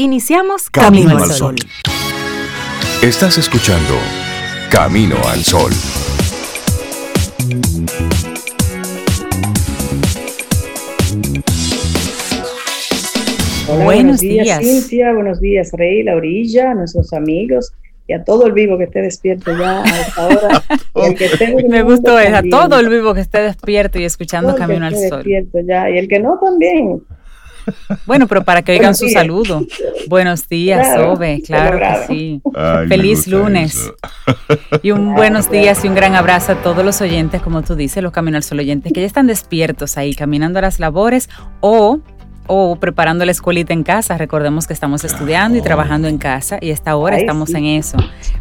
Iniciamos Camino, al Sol. Estás escuchando Camino al Sol. buenos, días, Cintia, buenos días, Rey, la orilla, nuestros amigos y a todo el vivo que esté despierto ya a esta hora. Me gustó eso, a todo el vivo que esté despierto y escuchando Camino al Sol. Despierto ya, y el que no también. Bueno, pero para que oigan su saludo. Buenos días, claro, claro, que sí. Feliz lunes. Y un buenos días y un gran abrazo a todos los oyentes, como tú dices, los Camino al Sol oyentes, que ya están despiertos ahí, caminando a las labores o o preparando la escuelita en casa. Recordemos que estamos estudiando y trabajando en casa y esta hora estamos en eso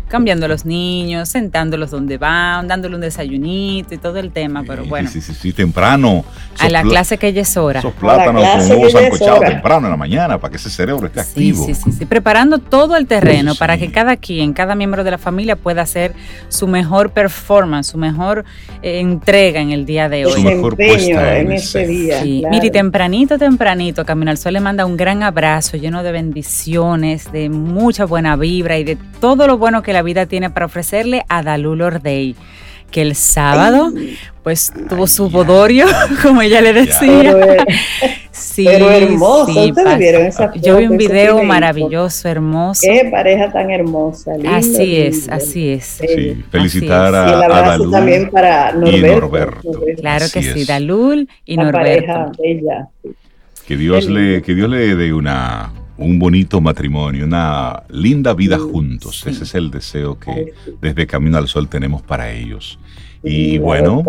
cambiando a los niños, sentándolos donde van, dándole un desayunito y todo el tema, pero bueno. Sí, sí, sí, temprano. A la clase que ya es hora. Esos plátanos con huevos sancochados temprano en la mañana para que ese cerebro esté activo. Sí, sí, sí, preparando todo el terreno para que cada quien, cada miembro de la familia pueda hacer su mejor performance, su mejor eh, entrega en el día de hoy. Su mejor puesta en, ese día. Mire, tempranito, tempranito, Camino al Sol le manda un gran abrazo lleno de bendiciones, de mucha buena vibra y de todo lo bueno que la vida tiene para ofrecerle a Dalul Ordey que el sábado pues tuvo su bodorio, como ella le decía. sí, pero hermoso, ¿ustedes vieron esa foto? Yo vi un video maravilloso, hermoso. Qué pareja tan hermosa. así es, así es. Sí, felicitar A, y el Dalul también para Norberto. Claro que sí, Dalul y Norberto. Pareja bella. Que Dios le, que Dios le dé una un bonito matrimonio, una linda vida juntos. Ese es el deseo que desde Camino al Sol tenemos para ellos. Y bueno.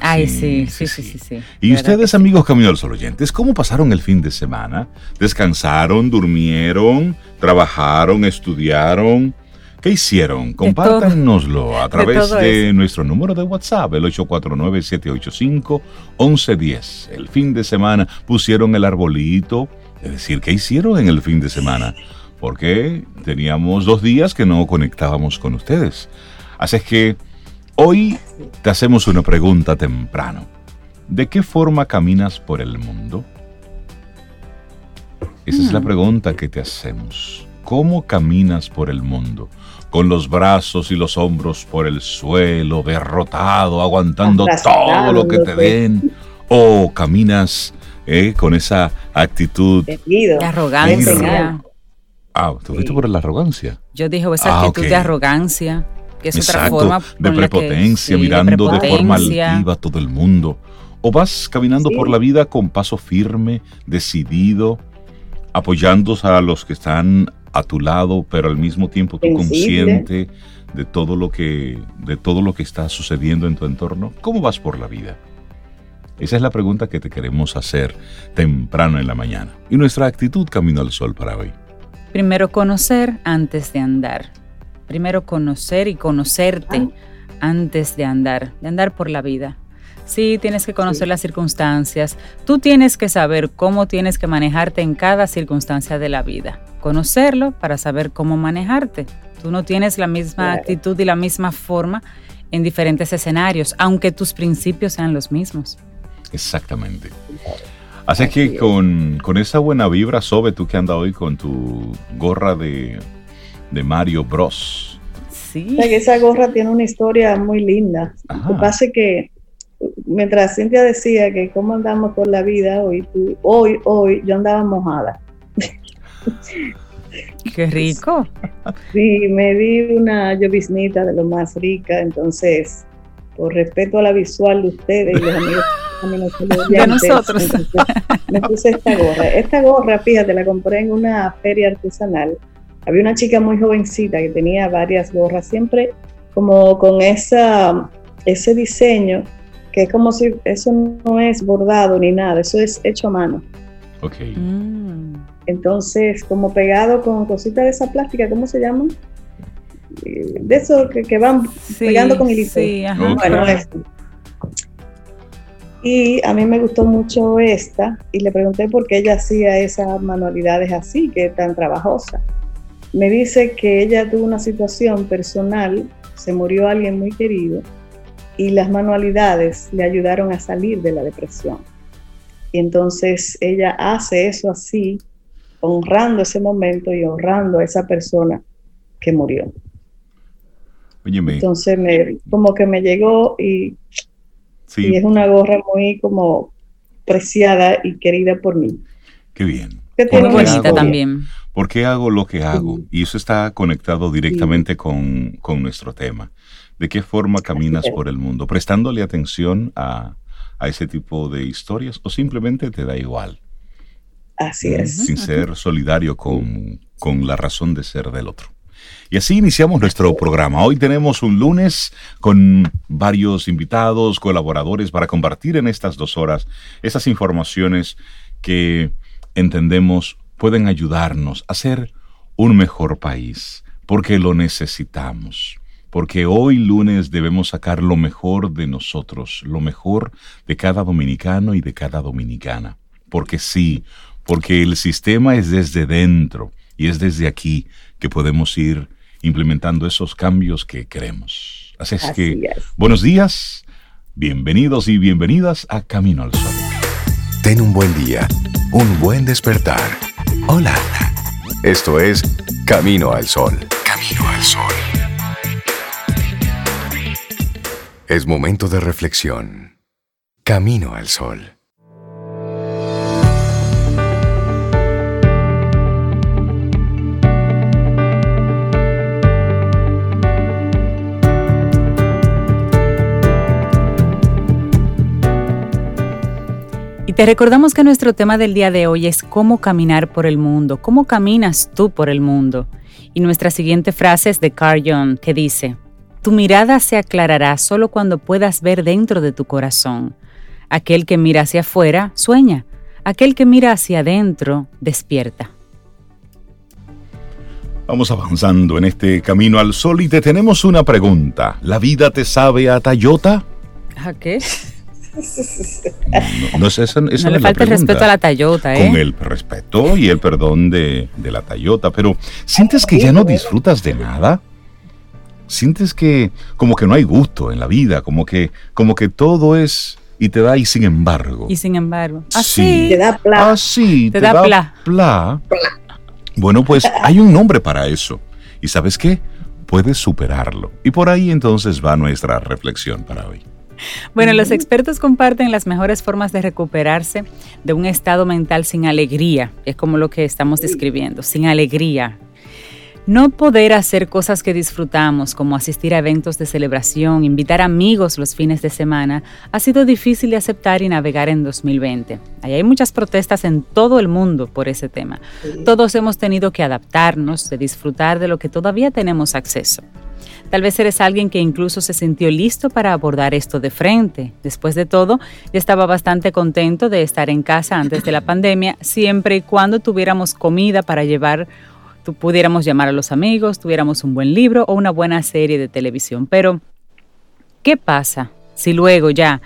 Ay, sí sí, sí, sí, Y ustedes, amigos Camino al Sol oyentes, ¿cómo pasaron el fin de semana? ¿Descansaron, durmieron, trabajajaron, estudiaron? ¿Qué hicieron? Compártanoslo a través de, nuestro número de WhatsApp, el 849-785-1110. El fin de semana pusieron el arbolito, es decir, ¿qué hicieron en el fin de semana? Porque teníamos dos días que no conectábamos con ustedes. Así es que hoy te hacemos una pregunta temprano. ¿De qué forma caminas por el mundo? Esa es la mm. pregunta que te hacemos. ¿Cómo caminas por el mundo? Con los brazos y los hombros por el suelo, derrotado, aguantando todo lo que te den. ¿O caminas ¿eh? con esa actitud de arrogancia. Ah, ¿tú fuiste por la arrogancia? Yo dije esa ah, actitud de arrogancia, que es otra forma de prepotencia, mirando de, forma altiva a todo el mundo. O vas caminando por la vida con paso firme, decidido, apoyando a los que están a tu lado, pero al mismo tiempo tú consciente de todo lo que de todo lo que está sucediendo en tu entorno. ¿Cómo vas por la vida? Esa es la pregunta que te queremos hacer temprano en la mañana. Y nuestra actitud camino al sol para hoy. Primero conocer antes de andar. Primero conocer y conocerte antes de andar, de andar por la vida. Sí, tienes que conocer las circunstancias. Tú tienes que saber cómo tienes que manejarte en cada circunstancia de la vida. Conocerlo para saber cómo manejarte. Tú no tienes la misma actitud y la misma forma en diferentes escenarios, aunque tus principios sean los mismos. Exactamente. Así que con, esa buena vibra, Sobe, tú que andas hoy con tu gorra de, Mario Bros. Sí. esa gorra tiene una historia muy linda. Lo que pasa es que mientras Cintia decía que cómo andamos por la vida hoy, hoy, hoy, yo andaba mojada. Qué rico. Sí, me di una lloviznita de lo más rica, entonces, por respeto a la visual de ustedes y los amigos de nosotros. me puse esta gorra. Esta gorra, fíjate, la compré en una feria artesanal. Había una chica muy jovencita que tenía varias gorras, siempre como con esa, ese diseño, que es como si eso no es bordado ni nada, eso es hecho a mano. Ok. Mm. Entonces, como pegado con cositas de esa plástica, ¿cómo se llaman? Eh, de eso que, van pegando con el sí, Bueno, esto. Y a mí me gustó mucho esta y le pregunté por qué ella hacía esas manualidades así, que tan trabajosa. Me dice que ella tuvo una situación personal, se murió alguien muy querido y las manualidades le ayudaron a salir de la depresión. Y entonces ella hace eso así honrando ese momento y honrando a esa persona que murió. Entonces, me, como que me llegó y, y es una gorra muy como preciada y querida por mí. Qué bien. Muy bonita también. ¿Por qué hago lo que hago? Y eso está conectado directamente con, con, nuestro tema. ¿De qué forma caminas por el mundo? ¿Prestándole atención a, a ese tipo de historias o simplemente te da igual? Así es. Sin ser solidario con, con la razón de ser del otro. Y así iniciamos nuestro programa. Hoy tenemos un lunes con varios invitados, colaboradores para compartir en estas dos horas esas informaciones que entendemos pueden ayudarnos a ser un mejor país, porque lo necesitamos. Porque hoy lunes debemos sacar lo mejor de nosotros, lo mejor de cada dominicano y de cada dominicana. Porque sí, porque el sistema es desde dentro y es desde aquí que podemos ir implementando esos cambios que queremos. Así es que, buenos días, bienvenidos y bienvenidas a Camino al Sol. Ten un buen día, un buen despertar. Hola. Esto es Camino al Sol. Camino al Sol. Es momento de reflexión. Camino al Sol. Te recordamos que nuestro tema del día de hoy es cómo caminar por el mundo, cómo caminas tú por el mundo. Y nuestra siguiente frase es de Carl Jung, que dice, Tu mirada se aclarará solo cuando puedas ver dentro de tu corazón. Aquel que mira hacia afuera, sueña. Aquel que mira hacia adentro, despierta. Vamos avanzando en este camino al sol y te tenemos una pregunta. ¿La vida te sabe a Tayota? ¿A qué? No, es esa, no le falta el respeto a la Tayota, ¿eh? Con el respeto y el perdón de, la Tayota, pero ¿sientes que ya no disfrutas de nada? ¿Sientes que como que no hay gusto en la vida, como que, como que todo es y te da y sin embargo? Y sin embargo. Así. Te da pla. Así. Te, da, pla. pla. Bueno, pues hay un nombre para eso. ¿Y sabes qué? Puedes superarlo. Y por ahí entonces va nuestra reflexión para hoy. Bueno, los expertos comparten las mejores formas de recuperarse de un estado mental sin alegría, es como lo que estamos describiendo, sin alegría. No poder hacer cosas que disfrutamos, como asistir a eventos de celebración, invitar amigos los fines de semana, ha sido difícil de aceptar y navegar en 2020. Ahí hay muchas protestas en todo el mundo por ese tema. Todos hemos tenido que adaptarnos, de disfrutar de lo que todavía tenemos acceso. Tal vez eres alguien que incluso se sintió listo para abordar esto de frente. Después de todo, ya estaba bastante contento de estar en casa antes de la pandemia, siempre y cuando tuviéramos comida para llevar, pudiéramos llamar a los amigos, tuviéramos un buen libro o una buena serie de televisión. Pero, ¿qué pasa si luego ya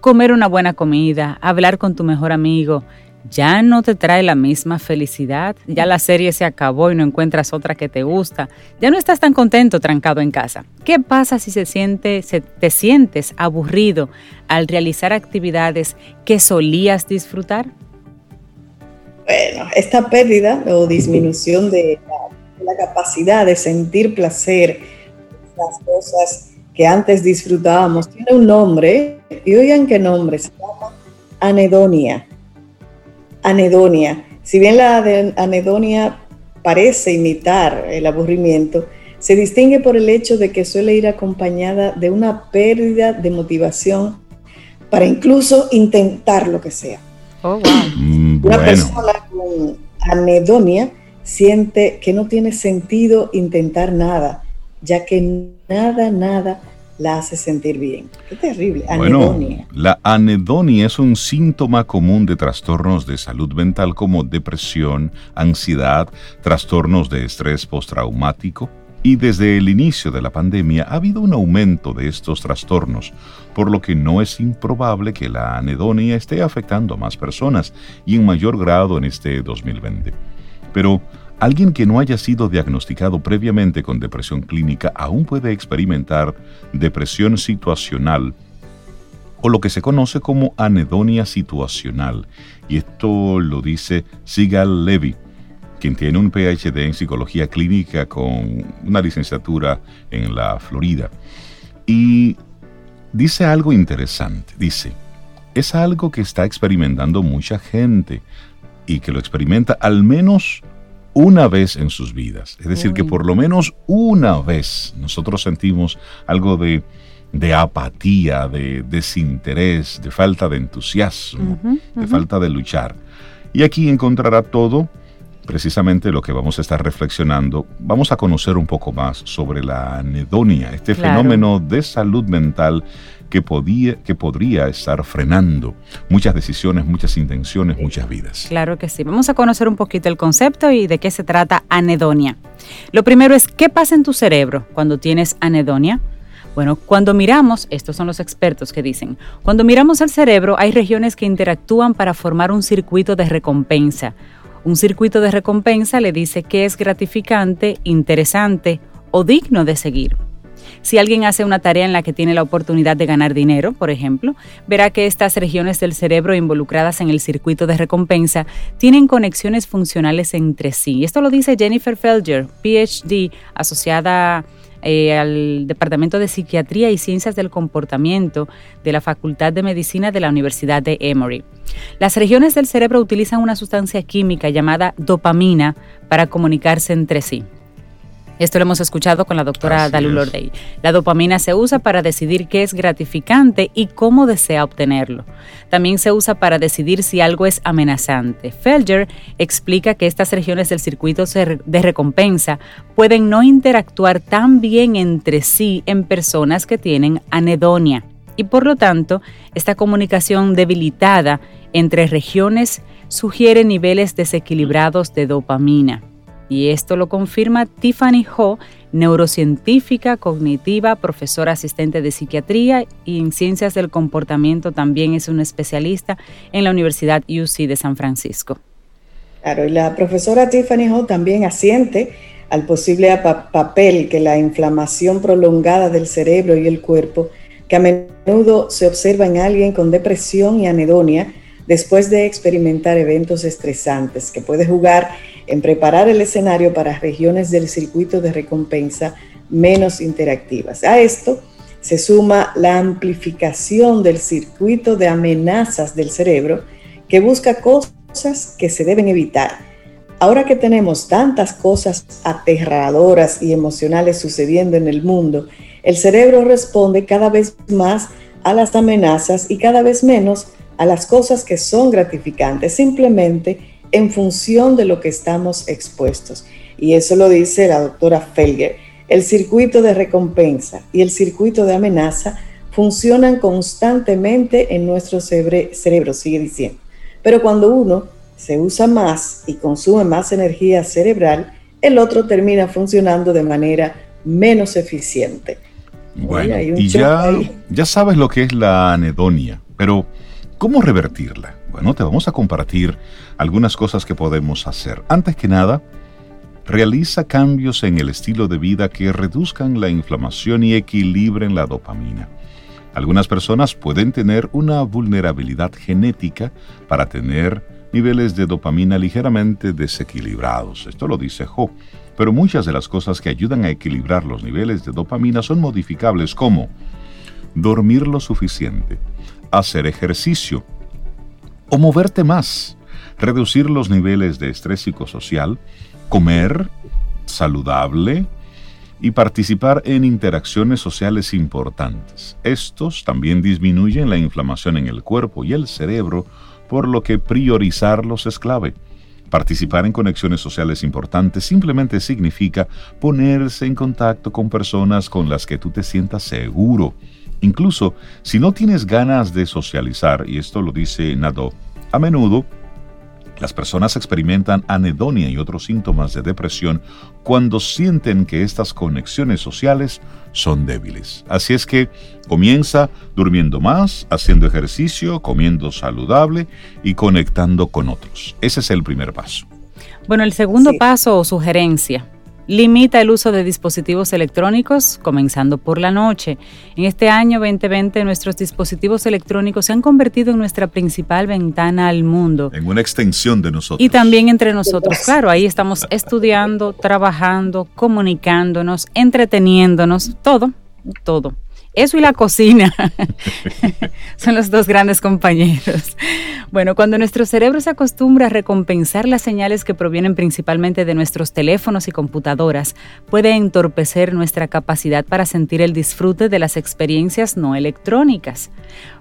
comer una buena comida, hablar con tu mejor amigo, ya no te trae la misma felicidad, ya la serie se acabó y no encuentras otra que te gusta, ya no estás tan contento trancado en casa. ¿Qué pasa si se siente, te sientes aburrido al realizar actividades que solías disfrutar? Bueno, esta pérdida o disminución de la, capacidad de sentir placer, las cosas que antes disfrutábamos, tiene un nombre, y oigan qué nombre, se llama anedonia anedonia. Si bien la anedonia parece imitar el aburrimiento, se distingue por el hecho de que suele ir acompañada de una pérdida de motivación para incluso intentar lo que sea. Oh, mm, una persona con anedonia siente que no tiene sentido intentar nada, ya que nada, nada la hace sentir bien. Qué terrible. Anedonia. Bueno, la anedonia es un síntoma común de trastornos de salud mental como depresión, ansiedad, trastornos de estrés postraumático. Y desde el inicio de la pandemia ha habido un aumento de estos trastornos, por lo que no es improbable que la anedonia esté afectando a más personas y en mayor grado en este 2020. Pero Alguien que no haya sido diagnosticado previamente con depresión clínica aún puede experimentar depresión situacional o lo que se conoce como anedonia situacional. Y esto lo dice Sigal Levy, quien tiene un PhD en psicología clínica con una licenciatura en la Florida. Y dice algo interesante, dice, es algo que está experimentando mucha gente y que lo experimenta al menos una vez en sus vidas. Es decir, que por lo menos una vez nosotros sentimos algo de, apatía, de desinterés, de falta de entusiasmo, de falta de luchar. Y aquí encontrará todo precisamente lo que vamos a estar reflexionando, vamos a conocer un poco más sobre la anedonia, este fenómeno de salud mental que, podía, que podría estar frenando muchas decisiones, muchas intenciones, muchas vidas. Claro que sí. Vamos a conocer un poquito el concepto y de qué se trata anedonia. Lo primero es, ¿qué pasa en tu cerebro cuando tienes anedonia? Bueno, cuando miramos, estos son los expertos que dicen, cuando miramos el cerebro hay regiones que interactúan para formar un circuito de recompensa. Un circuito de recompensa le dice que es gratificante, interesante o digno de seguir. Si alguien hace una tarea en la que tiene la oportunidad de ganar dinero, por ejemplo, verá que estas regiones del cerebro involucradas en el circuito de recompensa tienen conexiones funcionales entre sí. Esto lo dice Jennifer Felger, PhD, asociada eh, al Departamento de Psiquiatría y Ciencias del Comportamiento de la Facultad de Medicina de la Universidad de Emory. Las regiones del cerebro utilizan una sustancia química llamada dopamina para comunicarse entre sí. Esto lo hemos escuchado con la doctora Dalu Lordey. La dopamina se usa para decidir qué es gratificante y cómo desea obtenerlo. También se usa para decidir si algo es amenazante. Felger explica que estas regiones del circuito de recompensa pueden no interactuar tan bien entre sí en personas que tienen anedonia y por lo tanto esta comunicación debilitada entre regiones sugiere niveles desequilibrados de dopamina. Y esto lo confirma Tiffany Ho, neurocientífica cognitiva, profesora asistente de psiquiatría y en ciencias del comportamiento también es una especialista en la Universidad UC de San Francisco. Claro, y la profesora Tiffany Ho también asiente al posible papel que la inflamación prolongada del cerebro y el cuerpo, que a menudo se observa en alguien con depresión y anedonia después de experimentar eventos estresantes, que puede jugar en preparar el escenario para regiones del circuito de recompensa menos interactivas. A esto se suma la amplificación del circuito de amenazas del cerebro que busca cosas que se deben evitar. Ahora que tenemos tantas cosas aterradoras y emocionales sucediendo en el mundo, el cerebro responde cada vez más a las amenazas y cada vez menos a las cosas que son gratificantes. Simplemente en función de lo que estamos expuestos. Y eso lo dice la doctora Felger. El circuito de recompensa y el circuito de amenaza funcionan constantemente en nuestro cerebro, sigue diciendo. Pero cuando uno se usa más y consume más energía cerebral, el otro termina funcionando de manera menos eficiente. Bueno, y ya, ya sabes lo que es la anedonia, pero ¿cómo revertirla? Bueno, te vamos a compartir algunas cosas que podemos hacer. Antes que nada, realiza cambios en el estilo de vida que reduzcan la inflamación y equilibren la dopamina. Algunas personas pueden tener una vulnerabilidad genética para tener niveles de dopamina ligeramente desequilibrados. Esto lo dice Jo. Pero muchas de las cosas que ayudan a equilibrar los niveles de dopamina son modificables como dormir lo suficiente, hacer ejercicio, o moverte más, reducir los niveles de estrés psicosocial, comer saludable y participar en interacciones sociales importantes. Estos también disminuyen la inflamación en el cuerpo y el cerebro, por lo que priorizarlos es clave. Participar en conexiones sociales importantes simplemente significa ponerse en contacto con personas con las que tú te sientas seguro Incluso si no tienes ganas de socializar, y esto lo dice Nado, a menudo las personas experimentan anedonia y otros síntomas de depresión cuando sienten que estas conexiones sociales son débiles. Así es que comienza durmiendo más, haciendo ejercicio, comiendo saludable y conectando con otros. Ese es el primer paso. Bueno, el segundo paso o sugerencia Limita el uso de dispositivos electrónicos, comenzando por la noche. En este año 2020 nuestros dispositivos electrónicos se han convertido en nuestra principal ventana al mundo. En una extensión de nosotros. Y también entre nosotros. Claro, ahí estamos estudiando, trabajando, comunicándonos, entreteniéndonos, todo, todo. Eso y la cocina son los dos grandes compañeros. Bueno, cuando nuestro cerebro se acostumbra a recompensar las señales que provienen principalmente de nuestros teléfonos y computadoras, puede entorpecer nuestra capacidad para sentir el disfrute de las experiencias no electrónicas.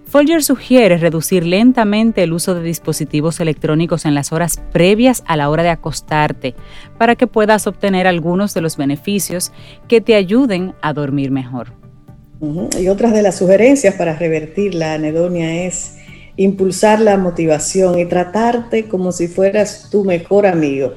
Folger sugiere reducir lentamente el uso de dispositivos electrónicos en las horas previas a la hora de acostarte, para que puedas obtener algunos de los beneficios que te ayuden a dormir mejor. Y otras de las sugerencias para revertir la anedonia es impulsar la motivación y tratarte como si fueras tu mejor amigo.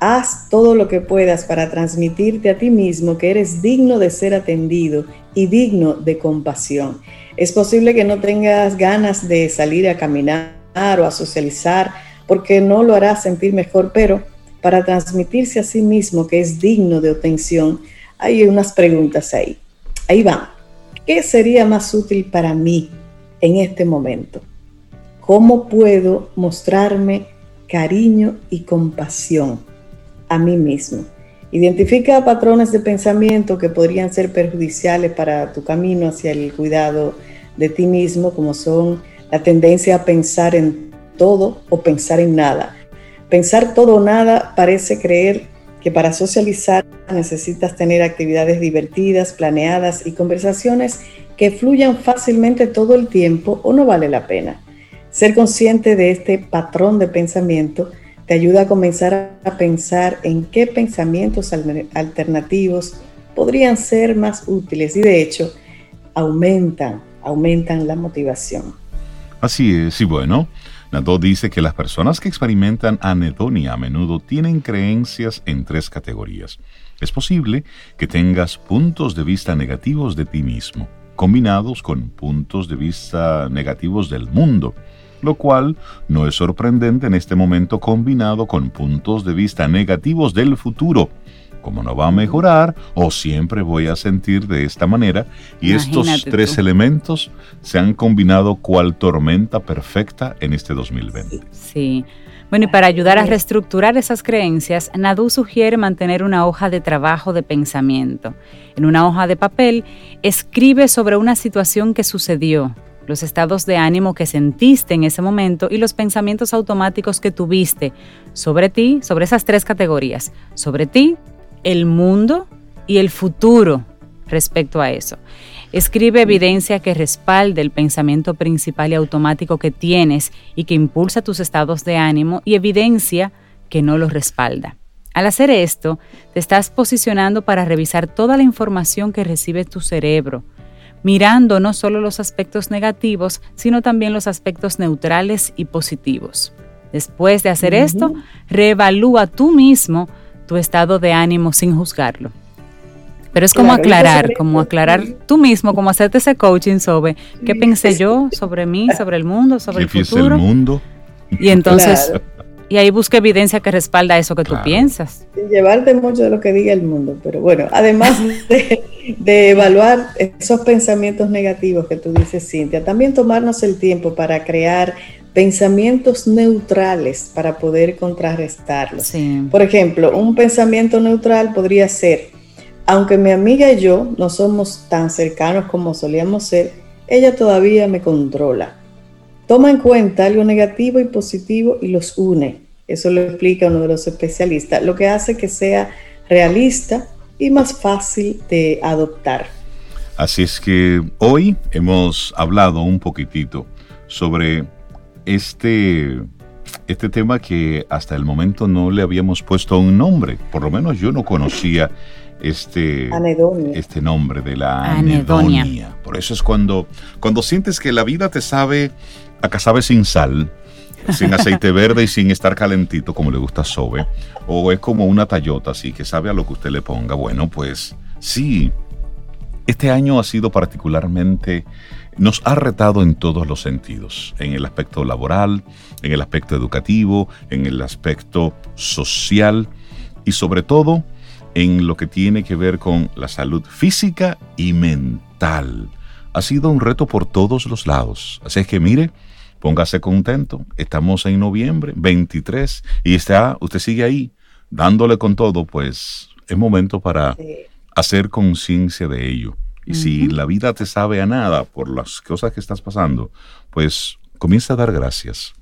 Haz todo lo que puedas para transmitirte a ti mismo que eres digno de ser atendido y digno de compasión. Es posible que no tengas ganas de salir a caminar o a socializar porque no lo hará sentir mejor, pero para transmitirse a sí mismo que es digno de atención, hay unas preguntas ahí. Ahí van. ¿Qué sería más útil para mí en este momento? ¿Cómo puedo mostrarme cariño y compasión a mí mismo? Identifica patrones de pensamiento que podrían ser perjudiciales para tu camino hacia el cuidado de ti mismo, como son la tendencia a pensar en todo o pensar en nada. Pensar todo o nada parece creer que para socializar necesitas tener actividades divertidas, planeadas y conversaciones que fluyan fácilmente todo el tiempo o no vale la pena. Ser consciente de este patrón de pensamiento te ayuda a comenzar a pensar en qué pensamientos alternativos podrían ser más útiles y de hecho aumentan, aumentan la motivación. Así es, y bueno, Nadeau dice que las personas que experimentan anedonia a menudo tienen creencias en tres categorías. Es posible que tengas puntos de vista negativos de ti mismo, combinados con puntos de vista negativos del mundo, lo cual no es sorprendente en este momento combinado con puntos de vista negativos del futuro, como no va a mejorar o siempre voy a sentir de esta manera y estos tres elementos se han combinado cual tormenta perfecta en este 2020. Sí. Bueno, y para ayudar a reestructurar esas creencias, Nadu sugiere mantener una hoja de trabajo de pensamiento. En una hoja de papel, escribe sobre una situación que sucedió, los estados de ánimo que sentiste en ese momento y los pensamientos automáticos que tuviste sobre ti, sobre esas tres categorías, sobre ti, el mundo y el futuro respecto a eso. Escribe evidencia que respalde el pensamiento principal y automático que tienes y que impulsa tus estados de ánimo y evidencia que no los respalda. Al hacer esto, te estás posicionando para revisar toda la información que recibe tu cerebro, mirando no solo los aspectos negativos, sino también los aspectos neutrales y positivos. Después de hacer esto, reevalúa tú mismo tu estado de ánimo sin juzgarlo. Pero es como aclarar, como aclarar tú mismo, como hacerte ese coaching sobre qué pensé yo sobre mí, sobre el mundo, sobre el futuro. el mundo? Y entonces, y ahí busca evidencia que respalda eso que tú piensas. Sin llevarte mucho de lo que diga el mundo, pero bueno, además de, de evaluar esos pensamientos negativos que tú dices, Cintia, también tomarnos el tiempo para crear pensamientos neutrales para poder contrarrestarlos. Por ejemplo, un pensamiento neutral podría ser, aunque mi amiga y yo no somos tan cercanos como solíamos ser, ella todavía me controla. Toma en cuenta algo negativo y positivo y los une. Eso lo explica uno de los especialistas, lo que hace que sea realista y más fácil de adoptar. Así es que hoy hemos hablado un poquitito sobre este, este tema que hasta el momento no le habíamos puesto un nombre, por lo menos yo no conocía este, este nombre de la anedonia. Por eso es cuando, cuando sientes que la vida te sabe a casabe sin sal, sin aceite verde y sin estar calentito como le gusta a Sobe, o es como una tallota así que sabe a lo que usted le ponga. Bueno, pues sí, este año ha sido particularmente nos ha retado en todos los sentidos, en el aspecto laboral, en el aspecto educativo, en el aspecto social y sobre todo en lo que tiene que ver con la salud física y mental. Ha sido un reto por todos los lados. Así es que mire, póngase contento. Estamos en noviembre 23 y está, usted sigue ahí dándole con todo, pues es momento para hacer conciencia de ello. Y si la vida te sabe a nada por las cosas que estás pasando, pues comienza a dar gracias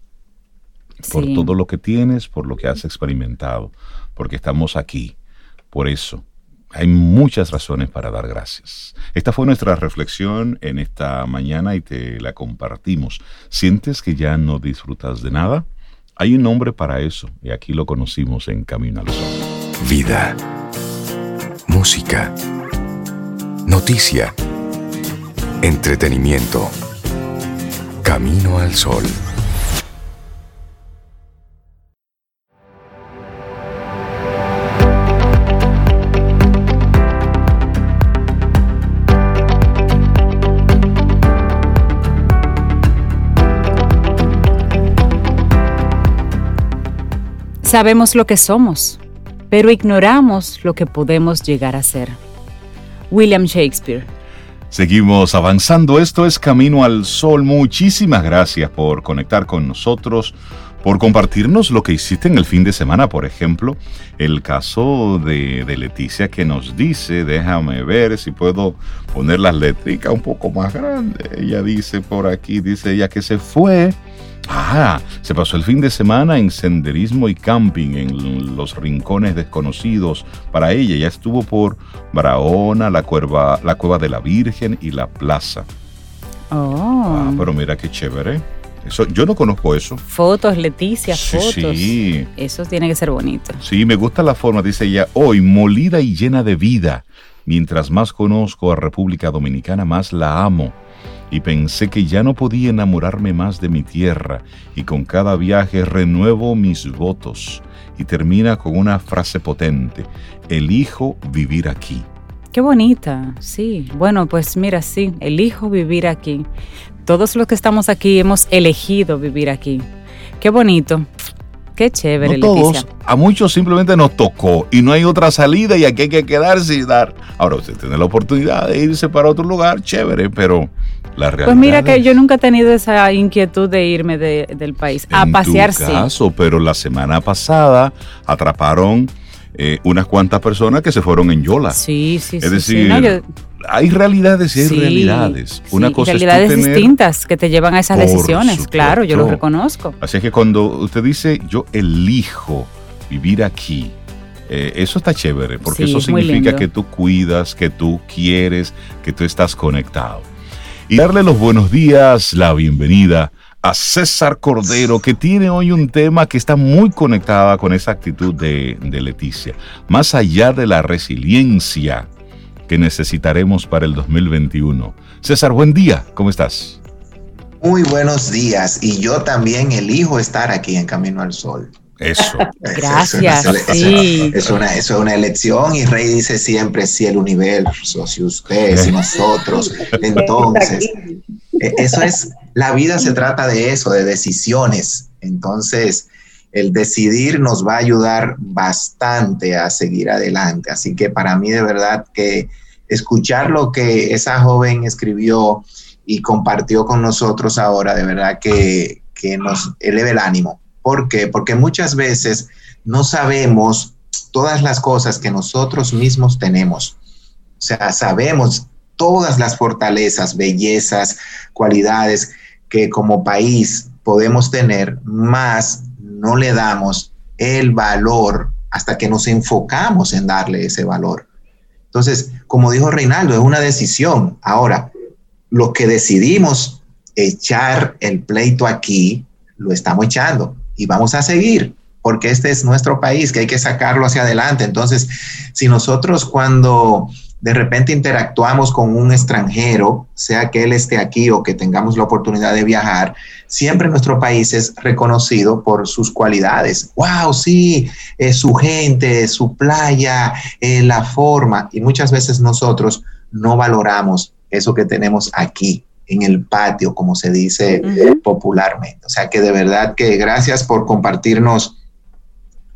por todo lo que tienes, por lo que has experimentado, porque estamos aquí. Por eso, hay muchas razones para dar gracias. Esta fue nuestra reflexión en esta mañana y te la compartimos. ¿Sientes que ya no disfrutas de nada? Hay un nombre para eso y aquí lo conocimos en Camino al Sol. Vida. Música Noticia. Entretenimiento. Camino al sol. Sabemos lo que somos, pero ignoramos lo que podemos llegar a ser. William Shakespeare. Seguimos avanzando, esto es Camino al Sol. Muchísimas gracias por conectar con nosotros, por compartirnos lo que hiciste en el fin de semana, por ejemplo, el caso de, Leticia que nos dice, déjame ver si puedo poner las letricas un poco más grandes. Ella dice por aquí, dice ella que se fue Ah, se pasó el fin de semana en senderismo y camping en los rincones desconocidos. Para ella ya estuvo por Barahona, la cueva, la cueva de la Virgen y la plaza. Oh. Ah, pero mira qué chévere. Eso, yo no conozco eso. Fotos, Leticia, fotos. Sí. Eso tiene que ser bonito. Sí, me gusta la forma, dice ella, hoy molida y llena de vida. Mientras más conozco a República Dominicana, más la amo y pensé que ya no podía enamorarme más de mi tierra y con cada viaje renuevo mis votos y termina con una frase potente, elijo vivir aquí. Qué bonita, sí. Bueno, pues mira, sí, elijo vivir aquí. Todos los que estamos aquí hemos elegido vivir aquí. Qué bonito. Qué chévere, no todos, a muchos simplemente nos tocó y no hay otra salida y aquí hay que quedarse y dar. Ahora usted tiene la oportunidad de irse para otro lugar, chévere, pero la realidad. Pues mira que yo nunca he tenido esa inquietud de irme del país a pasear. Tu caso, pero la semana pasada atraparon eh, unas cuantas personas que se fueron en Yola. Sí, sí, sí. Es decir, hay realidades y hay realidades. Una cosa realidades distintas que te llevan a esas decisiones, claro, yo lo reconozco. Así es que cuando usted dice yo elijo vivir aquí, eh, eso está chévere, porque eso significa que tú cuidas, que tú quieres, que tú estás conectado. Y darle los buenos días, la bienvenida a César Cordero, que tiene hoy un tema que está muy conectada con esa actitud de, de Leticia. Más allá de la resiliencia, que necesitaremos para el 2021. César, buen día, ¿cómo estás? Muy buenos días y yo también elijo estar aquí en Camino al Sol. Eso. Gracias. Es, una, es una elección y Rey dice siempre si el universo, si usted, si nosotros. Entonces, e, eso es, la vida se trata de eso, de decisiones. Entonces, el decidir nos va a ayudar bastante a seguir adelante. Así que para mí de verdad que escuchar lo que esa joven escribió y compartió con nosotros ahora, de verdad que, nos eleve el ánimo. ¿Por qué? Porque muchas veces no sabemos todas las cosas que nosotros mismos tenemos. O sea, sabemos todas las fortalezas, bellezas, cualidades que como país podemos tener, más no le damos el valor hasta que nos enfocamos en darle ese valor. Entonces, como dijo Reinaldo, es una decisión. Ahora, lo que decidimos echar el pleito aquí, lo estamos echando y vamos a seguir, porque este es nuestro país, que hay que sacarlo hacia adelante. Entonces, si nosotros cuando de repente interactuamos con un extranjero, sea que él esté aquí o que tengamos la oportunidad de viajar, siempre nuestro país es reconocido por sus cualidades. ¡Wow! Sí, su gente, su playa, eh, la forma. Y muchas veces nosotros no valoramos eso que tenemos aquí en el patio, como se dice popularmente. O sea que de verdad que gracias por compartirnos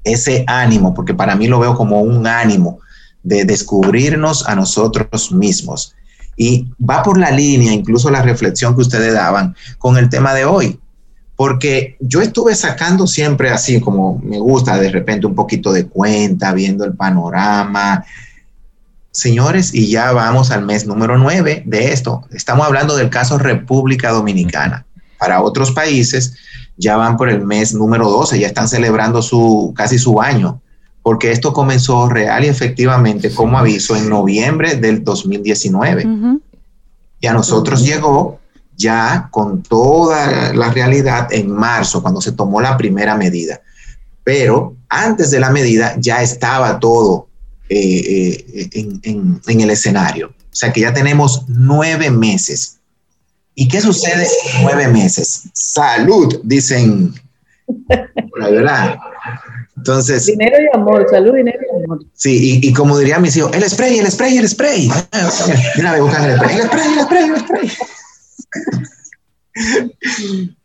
ese ánimo, porque para mí lo veo como un ánimo de descubrirnos a nosotros mismos. Y va por la línea, incluso la reflexión que ustedes daban con el tema de hoy, porque yo estuve sacando siempre así como me gusta de repente un poquito de cuenta, viendo el panorama. Señores, y ya vamos al mes número 9 de esto. Estamos hablando del caso República Dominicana. Para otros países ya van por el mes número 12, ya están celebrando su casi su año porque esto comenzó real y efectivamente como aviso en noviembre del 2019. Y a nosotros llegó ya con toda la realidad en marzo, cuando se tomó la primera medida. Pero antes de la medida ya estaba todo eh, eh, en, en, el escenario. O sea que ya tenemos nueve meses. ¿Y qué sucede en nueve meses? Salud, dicen. La verdad. Entonces. Dinero y amor, salud, dinero y amor. Sí, y, como diría mis hijos, el spray, el spray, el spray. Mira, me buscan el spray, el spray, el spray, el spray.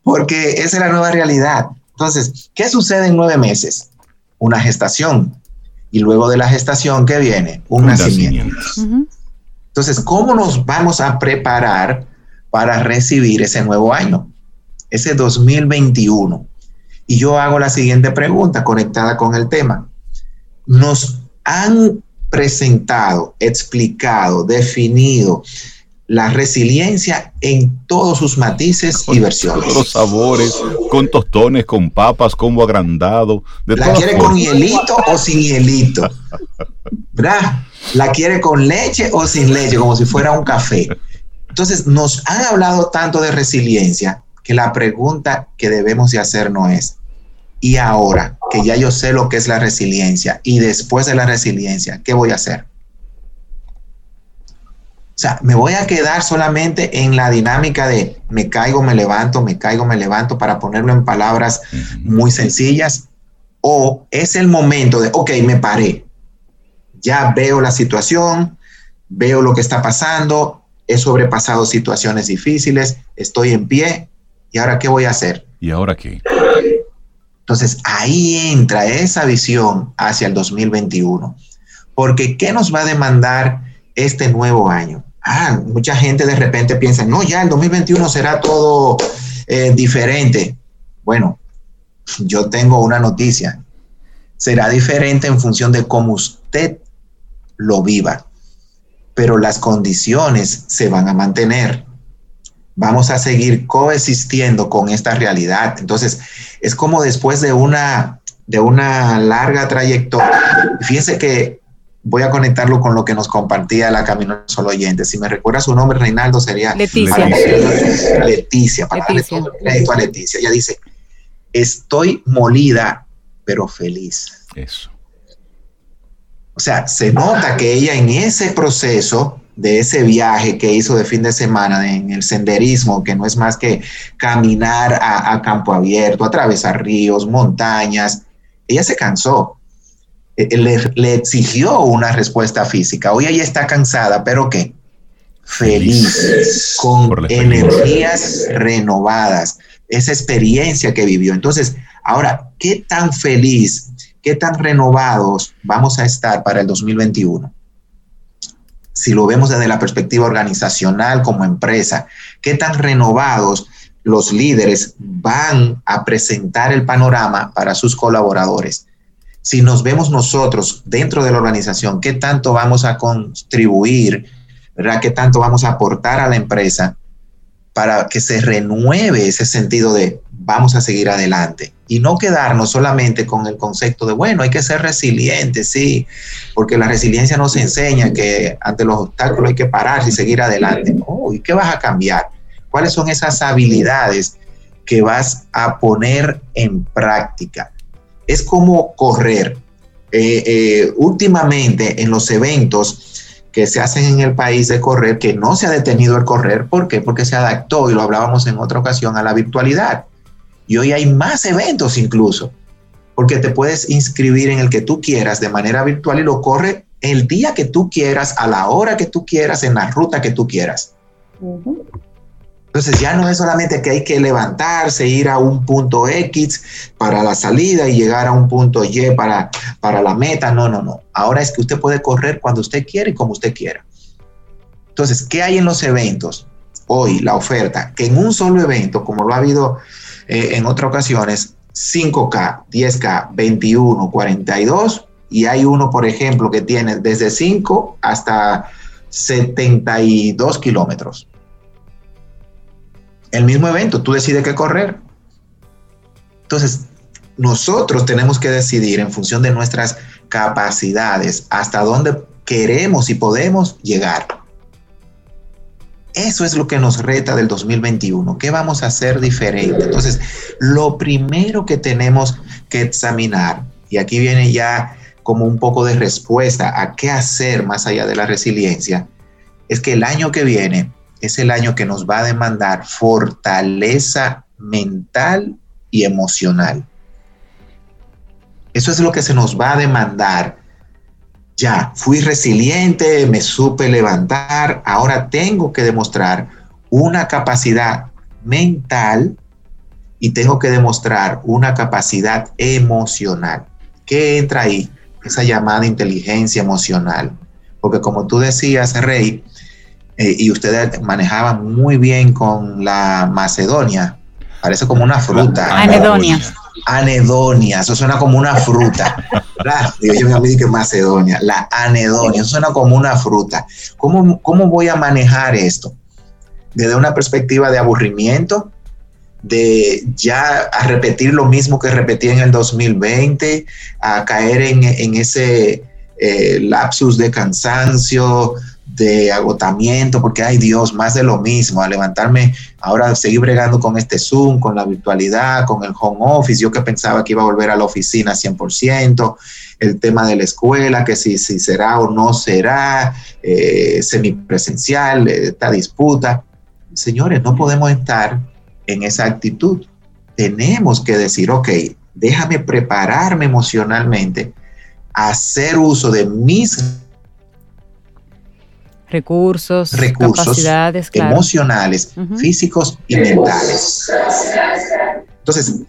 Porque esa es la nueva realidad. Entonces, ¿qué sucede en nueve meses? Una gestación. Y luego de la gestación, ¿qué viene? Un, nacimiento. Entonces, ¿cómo nos vamos a preparar para recibir ese nuevo año? Ese 2021 y yo hago la siguiente pregunta conectada con el tema. Nos han presentado, explicado, definido la resiliencia en todos sus matices y versiones. Todos los sabores, con tostones, con papas, combo agrandado. ¿La quiere con hielito o sin hielito? ¿Verdad? ¿La quiere con leche o sin leche? Como si fuera un café. Entonces, nos han hablado tanto de resiliencia que la pregunta que debemos de hacer no es, ¿y ahora que ya yo sé lo que es la resiliencia y después de la resiliencia, qué voy a hacer? O sea, me voy a quedar solamente en la dinámica de me caigo, me levanto, me caigo, me levanto para ponerlo en palabras muy sencillas. O es el momento de, ok, me paré. Ya veo la situación, veo lo que está pasando, he sobrepasado situaciones difíciles, estoy en pie ¿Y ahora qué voy a hacer? ¿Y ahora qué? Entonces ahí entra esa visión hacia el 2021. Porque ¿qué nos va a demandar este nuevo año? Ah, mucha gente de repente piensa, no, ya el 2021 será todo eh, diferente. Bueno, yo tengo una noticia. Será diferente en función de cómo usted lo viva, pero las condiciones se van a mantener vamos a seguir coexistiendo con esta realidad. Entonces, es como después de una, de una larga trayectoria. Fíjense que voy a conectarlo con lo que nos compartía la Camino Solo Oyente. Si me recuerda su nombre, Reinaldo, sería Leticia. Leticia, para darle todo el crédito a Leticia. Ella dice, estoy molida, pero feliz. Eso. O sea, se nota que ella en ese proceso de ese viaje que hizo de fin de semana en el senderismo, que no es más que caminar a, campo abierto, atravesar ríos, montañas, ella se cansó. E, e, le, exigió una respuesta física. Hoy ella está cansada, pero ¿qué? Feliz, con energías renovadas, esa experiencia que vivió. Entonces, ahora, ¿qué tan feliz, qué tan renovados vamos a estar para el 2021? si lo vemos desde la perspectiva organizacional como empresa, qué tan renovados los líderes van a presentar el panorama para sus colaboradores. Si nos vemos nosotros dentro de la organización, qué tanto vamos a contribuir, ¿verdad? ¿Qué tanto vamos a aportar a la empresa para que se renueve ese sentido de vamos a seguir adelante y no quedarnos solamente con el concepto de, bueno, hay que ser resilientes, sí, porque la resiliencia nos enseña que ante los obstáculos hay que pararse y seguir adelante. Oh, ¿Y qué vas a cambiar? ¿Cuáles son esas habilidades que vas a poner en práctica? Es como correr. Eh, eh, últimamente en los eventos, que se hacen en el país de correr, que no se ha detenido el correr. ¿Por qué? Porque se adaptó, y lo hablábamos en otra ocasión, a la virtualidad. Y hoy hay más eventos incluso, porque te puedes inscribir en el que tú quieras de manera virtual y lo corre el día que tú quieras, a la hora que tú quieras, en la ruta que tú quieras. Entonces ya no es solamente que hay que levantarse, ir a un punto X para la salida y llegar a un punto Y para, para la meta. No, no, no. Ahora es que usted puede correr cuando usted quiere y como usted quiera. Entonces, ¿qué hay en los eventos? Hoy, la oferta, que en un solo evento, como lo ha habido eh, en otras ocasiones, 5K, 10K, 21, 42, y hay uno, por ejemplo, que tiene desde 5 hasta 72 kilómetros el mismo evento, tú decides qué correr. Entonces, nosotros tenemos que decidir en función de nuestras capacidades hasta dónde queremos y podemos llegar. Eso es lo que nos reta del 2021. ¿Qué vamos a hacer diferente? Entonces, lo primero que tenemos que examinar, y aquí viene ya como un poco de respuesta a qué hacer más allá de la resiliencia, es que el año que viene es el año que nos va a demandar fortaleza mental y emocional. Eso es lo que se nos va a demandar. Ya, fui resiliente, me supe levantar, ahora tengo que demostrar una capacidad mental y tengo que demostrar una capacidad emocional. ¿Qué entra ahí? Esa llamada inteligencia emocional. Porque como tú decías, Rey, eh, y ustedes manejaban muy bien con la Macedonia. Parece como una fruta. Anedonia. Anedonia, eso suena como una fruta. Digo, yo me que Macedonia, la anedonia, eso suena como una fruta. ¿Cómo, ¿Cómo voy a manejar esto? Desde una perspectiva de aburrimiento, de ya a repetir lo mismo que repetí en el 2020, a caer en, en ese eh, lapsus de cansancio, de agotamiento, porque ay Dios, más de lo mismo, a levantarme ahora seguir bregando con este Zoom, con la virtualidad, con el home office, yo que pensaba que iba a volver a la oficina 100%, el tema de la escuela, que si, si será o no será, eh, semipresencial, esta disputa. Señores, no podemos estar en esa actitud. Tenemos que decir, ok, déjame prepararme emocionalmente, hacer uso de mis recursos, capacidades emocionales, físicos y mentales. Entonces,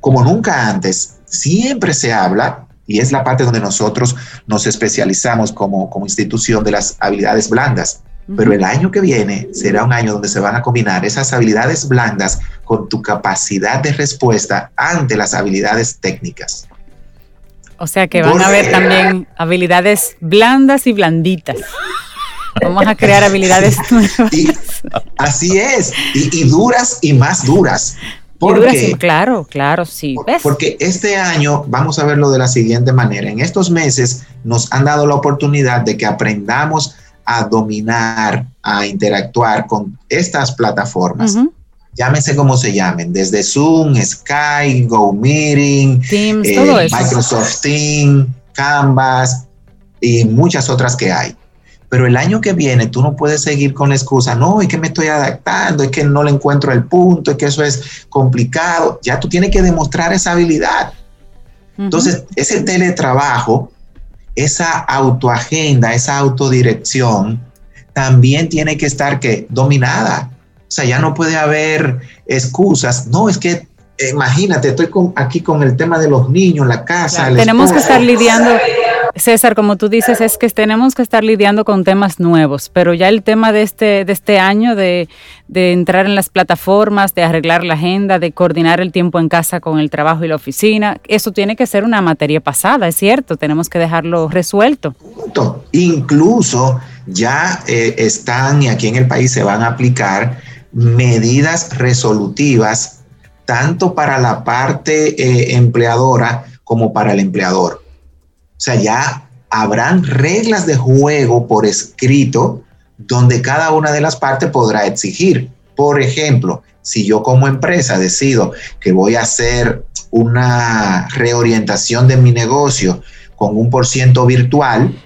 como nunca antes, siempre se habla, y es la parte donde nosotros nos especializamos como, como institución de las habilidades blandas. Pero el año que viene será un año donde se van a combinar esas habilidades blandas con tu capacidad de respuesta ante las habilidades técnicas. O sea que van a haber también habilidades blandas y blanditas. Vamos a crear habilidades nuevas. así es, y, duras y más duras. Porque, claro, claro, sí. Porque este año vamos a verlo de la siguiente manera. En estos meses nos han dado la oportunidad de que aprendamos a dominar, a interactuar con estas plataformas. Llámense como se llamen, desde Zoom, Skype, GoMeeting, Teams, eh, Microsoft Teams, Canvas y muchas otras que hay. Pero el año que viene tú no puedes seguir con la excusa, no, es que me estoy adaptando, es que no le encuentro el punto, es que eso es complicado. Ya tú tienes que demostrar esa habilidad. Entonces, ese teletrabajo, esa autoagenda, esa autodirección, también tiene que estar que dominada. O sea, ya no puede haber excusas. No, es que imagínate, estoy aquí con el tema de los niños, la casa. tenemos que estar lidiando César, como tú dices, es que tenemos que estar lidiando con temas nuevos, pero ya el tema de este, de este año, de, entrar en las plataformas, de arreglar la agenda, de coordinar el tiempo en casa con el trabajo y la oficina, eso tiene que ser una materia pasada, es cierto, tenemos que dejarlo resuelto. Incluso ya eh, están y aquí en el país se van a aplicar medidas resolutivas tanto para la parte eh, empleadora como para el empleador. O sea, ya habrán reglas de juego por escrito donde cada una de las partes podrá exigir. Por ejemplo, si yo como empresa decido que voy a hacer una reorientación de mi negocio con un por ciento virtual,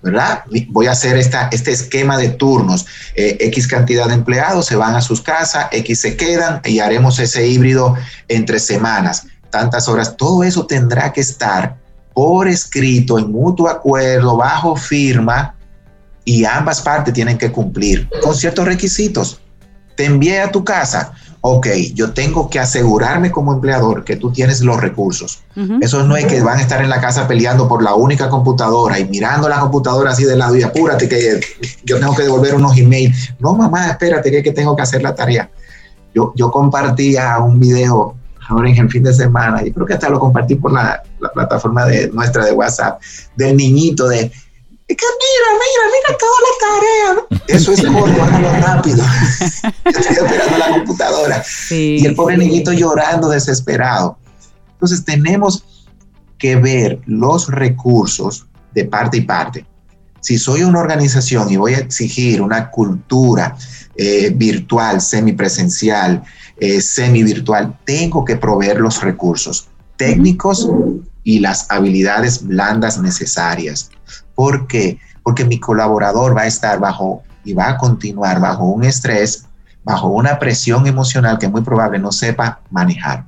¿verdad? Voy a hacer esta, este esquema de turnos. Eh, X cantidad de empleados se van a sus casas, X se quedan y haremos ese híbrido entre semanas, tantas horas. Todo eso tendrá que estar por escrito, en mutuo acuerdo, bajo firma, y ambas partes tienen que cumplir con ciertos requisitos. te envié a tu casa. Ok, yo tengo que asegurarme como empleador que tú tienes los recursos. Eso no es que van a estar en la casa peleando por la única computadora y mirando la computadora así de lado y apúrate que yo tengo que devolver unos emails. No, mamá, espérate que, que tengo que hacer la tarea. Yo, yo compartía un video ahora en el fin de semana, y creo que hasta lo compartí por la, plataforma de, nuestra de WhatsApp, del niñito de, que mira, mira, mira toda la tarea. Eso es como hágalo rápido. Estoy esperando la computadora. Y el pobre niñito llorando desesperado. Entonces tenemos que ver los recursos de parte y parte. Si soy una organización y voy a exigir una cultura eh, virtual, semipresencial, eh, semi-virtual, tengo que proveer los recursos técnicos y las habilidades blandas necesarias. ¿Por qué? Porque mi colaborador va a estar bajo y va a continuar bajo un estrés, bajo una presión emocional que muy probable no sepa manejar.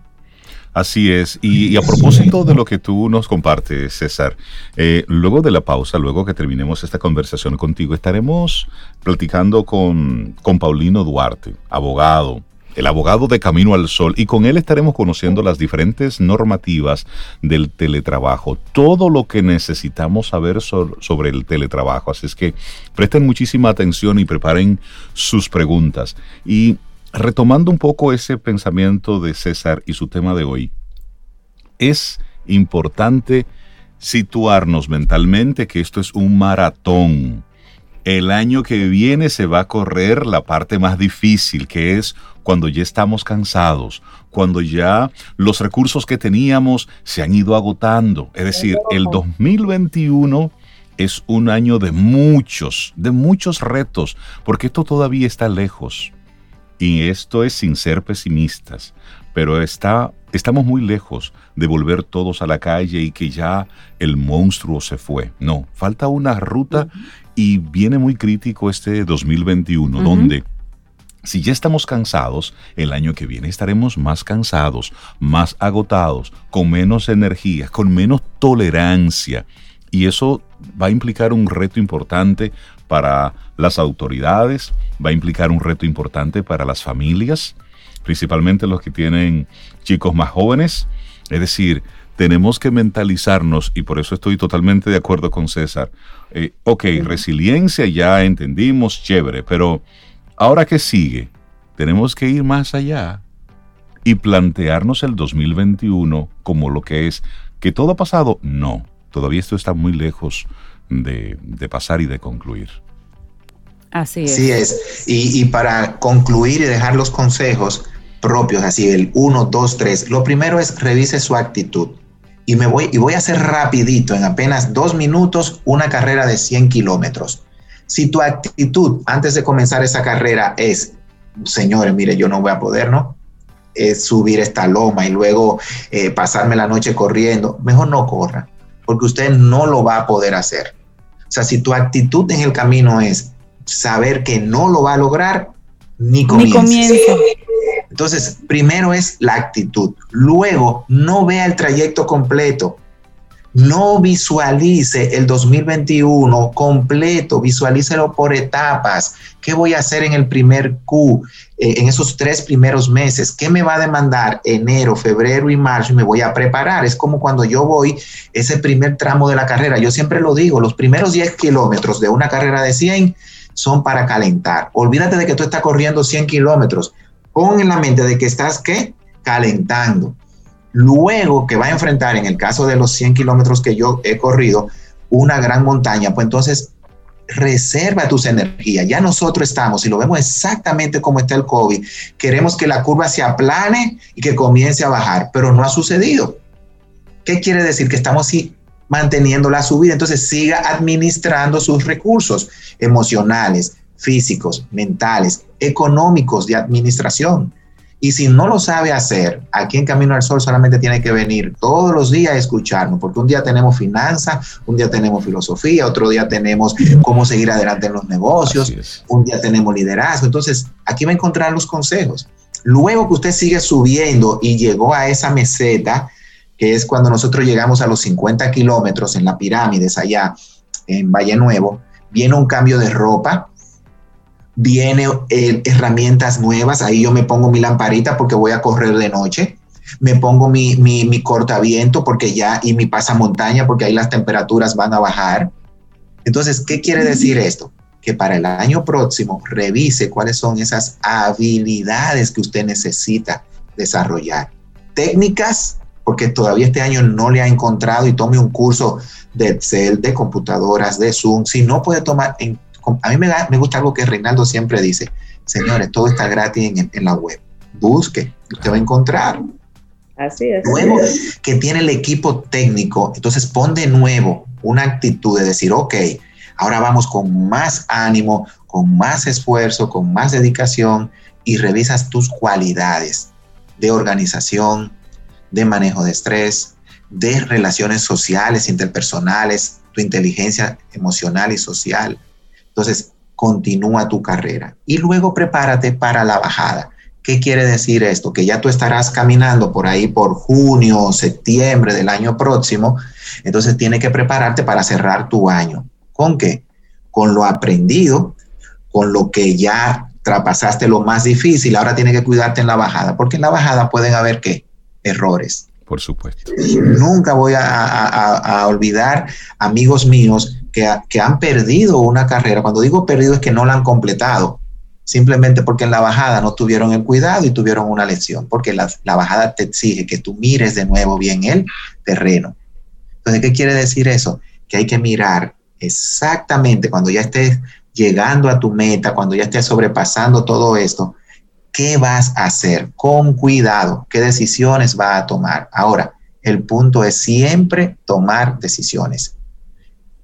Así es. Y, a propósito de lo que tú nos compartes, César, eh, luego de la pausa, luego que terminemos esta conversación contigo, estaremos platicando con, con Paulino Duarte, abogado, el abogado de Camino al Sol, y con él estaremos conociendo las diferentes normativas del teletrabajo, todo lo que necesitamos saber sobre el teletrabajo. Así es que presten muchísima atención y preparen sus preguntas. Y retomando un poco ese pensamiento de César y su tema de hoy, es importante situarnos mentalmente que esto es un maratón. El año que viene se va a correr la parte más difícil, que es cuando ya estamos cansados, cuando ya los recursos que teníamos se han ido agotando. Es decir, el 2021 es un año de muchos, de muchos retos, porque esto todavía está lejos. Y esto es sin ser pesimistas, pero está, estamos muy lejos de volver todos a la calle y que ya el monstruo se fue. No, falta una ruta y viene muy crítico este 2021, donde si ya estamos cansados, el año que viene estaremos más cansados, más agotados, con menos energía, con menos tolerancia. Y eso va a implicar un reto importante para las autoridades, va a implicar un reto importante para las familias, principalmente los que tienen chicos más jóvenes. Es decir, tenemos que mentalizarnos, y por eso estoy totalmente de acuerdo con César. Eh, ok, resiliencia ya entendimos, chévere, pero Ahora que sigue, tenemos que ir más allá y plantearnos el 2021 como lo que es. ¿Que todo ha pasado? No, todavía esto está muy lejos de, pasar y de concluir. Así es. Así es. Y, para concluir y dejar los consejos propios, así el 1, 2, 3, lo primero es revise su actitud. Y me voy, y voy a hacer rapidito, en apenas dos minutos, una carrera de 100 kilómetros. Si tu actitud antes de comenzar esa carrera es, señores, mire, yo no voy a poder, ¿no? Es subir esta loma y luego eh, pasarme la noche corriendo, mejor no corra, porque usted no lo va a poder hacer. O sea, si tu actitud en el camino es saber que no lo va a lograr, ni comienza. Entonces, primero es la actitud. Luego, no vea el trayecto completo no visualice el 2021 completo, visualícelo por etapas. ¿Qué voy a hacer en el primer Q, eh, en esos tres primeros meses? ¿Qué me va a demandar enero, febrero y marzo? Y me voy a preparar. Es como cuando yo voy ese primer tramo de la carrera. Yo siempre lo digo, los primeros 10 kilómetros de una carrera de 100 son para calentar. Olvídate de que tú estás corriendo 100 kilómetros. Pon en la mente de que estás, ¿qué? Calentando luego que va a enfrentar, en el caso de los 100 kilómetros que yo he corrido, una gran montaña, pues entonces reserva tus energías. Ya nosotros estamos, y lo vemos exactamente como está el COVID, queremos que la curva se aplane y que comience a bajar, pero no ha sucedido. ¿Qué quiere decir? Que estamos sí manteniendo la subida, entonces siga administrando sus recursos emocionales, físicos, mentales, económicos de administración y si no lo sabe hacer, aquí en Camino al Sol solamente tiene que venir todos los días a escucharnos, porque un día tenemos finanzas, un día tenemos filosofía, otro día tenemos cómo seguir adelante en los negocios, un día tenemos liderazgo. Entonces, aquí va a encontrar los consejos. Luego que usted sigue subiendo y llegó a esa meseta, que es cuando nosotros llegamos a los 50 kilómetros en la pirámide, allá en Valle Nuevo, viene un cambio de ropa, viene eh, herramientas nuevas, ahí yo me pongo mi lamparita porque voy a correr de noche, me pongo mi, mi, mi cortaviento porque ya, y mi pasamontaña porque ahí las temperaturas van a bajar. Entonces, ¿qué quiere decir esto? Que para el año próximo revise cuáles son esas habilidades que usted necesita desarrollar. Técnicas, porque todavía este año no le ha encontrado y tome un curso de Excel, de computadoras, de Zoom. Si no puede tomar, en, a mí me, me gusta algo que Reinaldo siempre dice, señores, todo está gratis en, en la web. Busque, usted va a encontrar. Así es. Nuevo que tiene el equipo técnico, entonces pon de nuevo una actitud de decir, ok, ahora vamos con más ánimo, con más esfuerzo, con más dedicación y revisas tus cualidades de organización, de manejo de estrés, de relaciones sociales, interpersonales, tu inteligencia emocional y social. Entonces, continúa tu carrera y luego prepárate para la bajada. ¿Qué quiere decir esto? Que ya tú estarás caminando por ahí por junio o septiembre del año próximo, entonces tienes que prepararte para cerrar tu año. ¿Con qué? Con lo aprendido, con lo que ya traspasaste lo más difícil, ahora tienes que cuidarte en la bajada, porque en la bajada pueden haber qué? Errores. Por supuesto. Nunca voy a, olvidar amigos míos que, han perdido una carrera. Cuando digo perdido es que no la han completado simplemente porque en la bajada no tuvieron el cuidado y tuvieron una lesión, porque la, la, bajada te exige que tú mires de nuevo bien el terreno. Entonces, ¿qué quiere decir eso? Que hay que mirar exactamente cuando ya estés llegando a tu meta, cuando ya estés sobrepasando todo esto, ¿qué vas a hacer? Con cuidado, ¿qué decisiones va a tomar? Ahora, el punto es siempre tomar decisiones.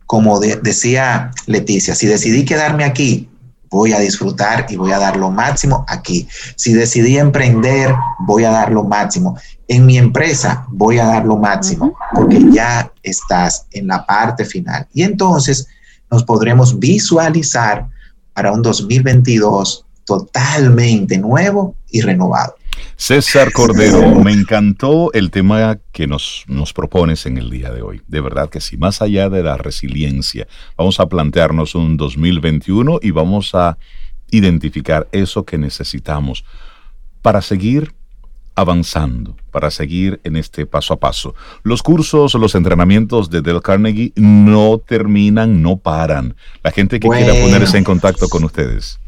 Como decía Leticia, si decidí quedarme aquí, voy a disfrutar y voy a dar lo máximo aquí. Si decidí emprender, voy a dar lo máximo. En mi empresa voy a dar lo máximo porque ya estás en la parte final. Y entonces nos podremos visualizar para un 2022 totalmente nuevo y renovado. César Cordero, me encantó el tema que nos, nos propones en el día de hoy. De verdad que sí, más allá de la resiliencia, vamos a plantearnos un 2021 y vamos a identificar eso que necesitamos para seguir avanzando, para seguir en este paso a paso. Los cursos, los entrenamientos de Del Carnegie no terminan, no paran. La gente que quiera ponerse en contacto con ustedes.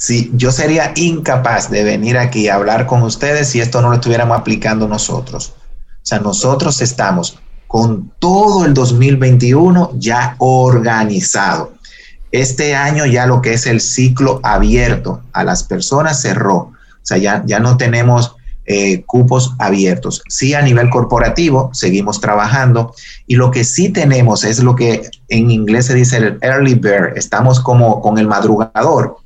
Sí, yo sería incapaz de venir aquí a hablar con ustedes si esto no lo estuviéramos aplicando nosotros. O sea, nosotros estamos con todo el 2021 ya organizado. Este año ya lo que es el ciclo abierto a las personas cerró. O sea, ya, ya no tenemos eh, cupos abiertos. Sí, a nivel corporativo seguimos trabajando y lo que sí tenemos es lo que en inglés se dice el early bird. Estamos como con el madrugador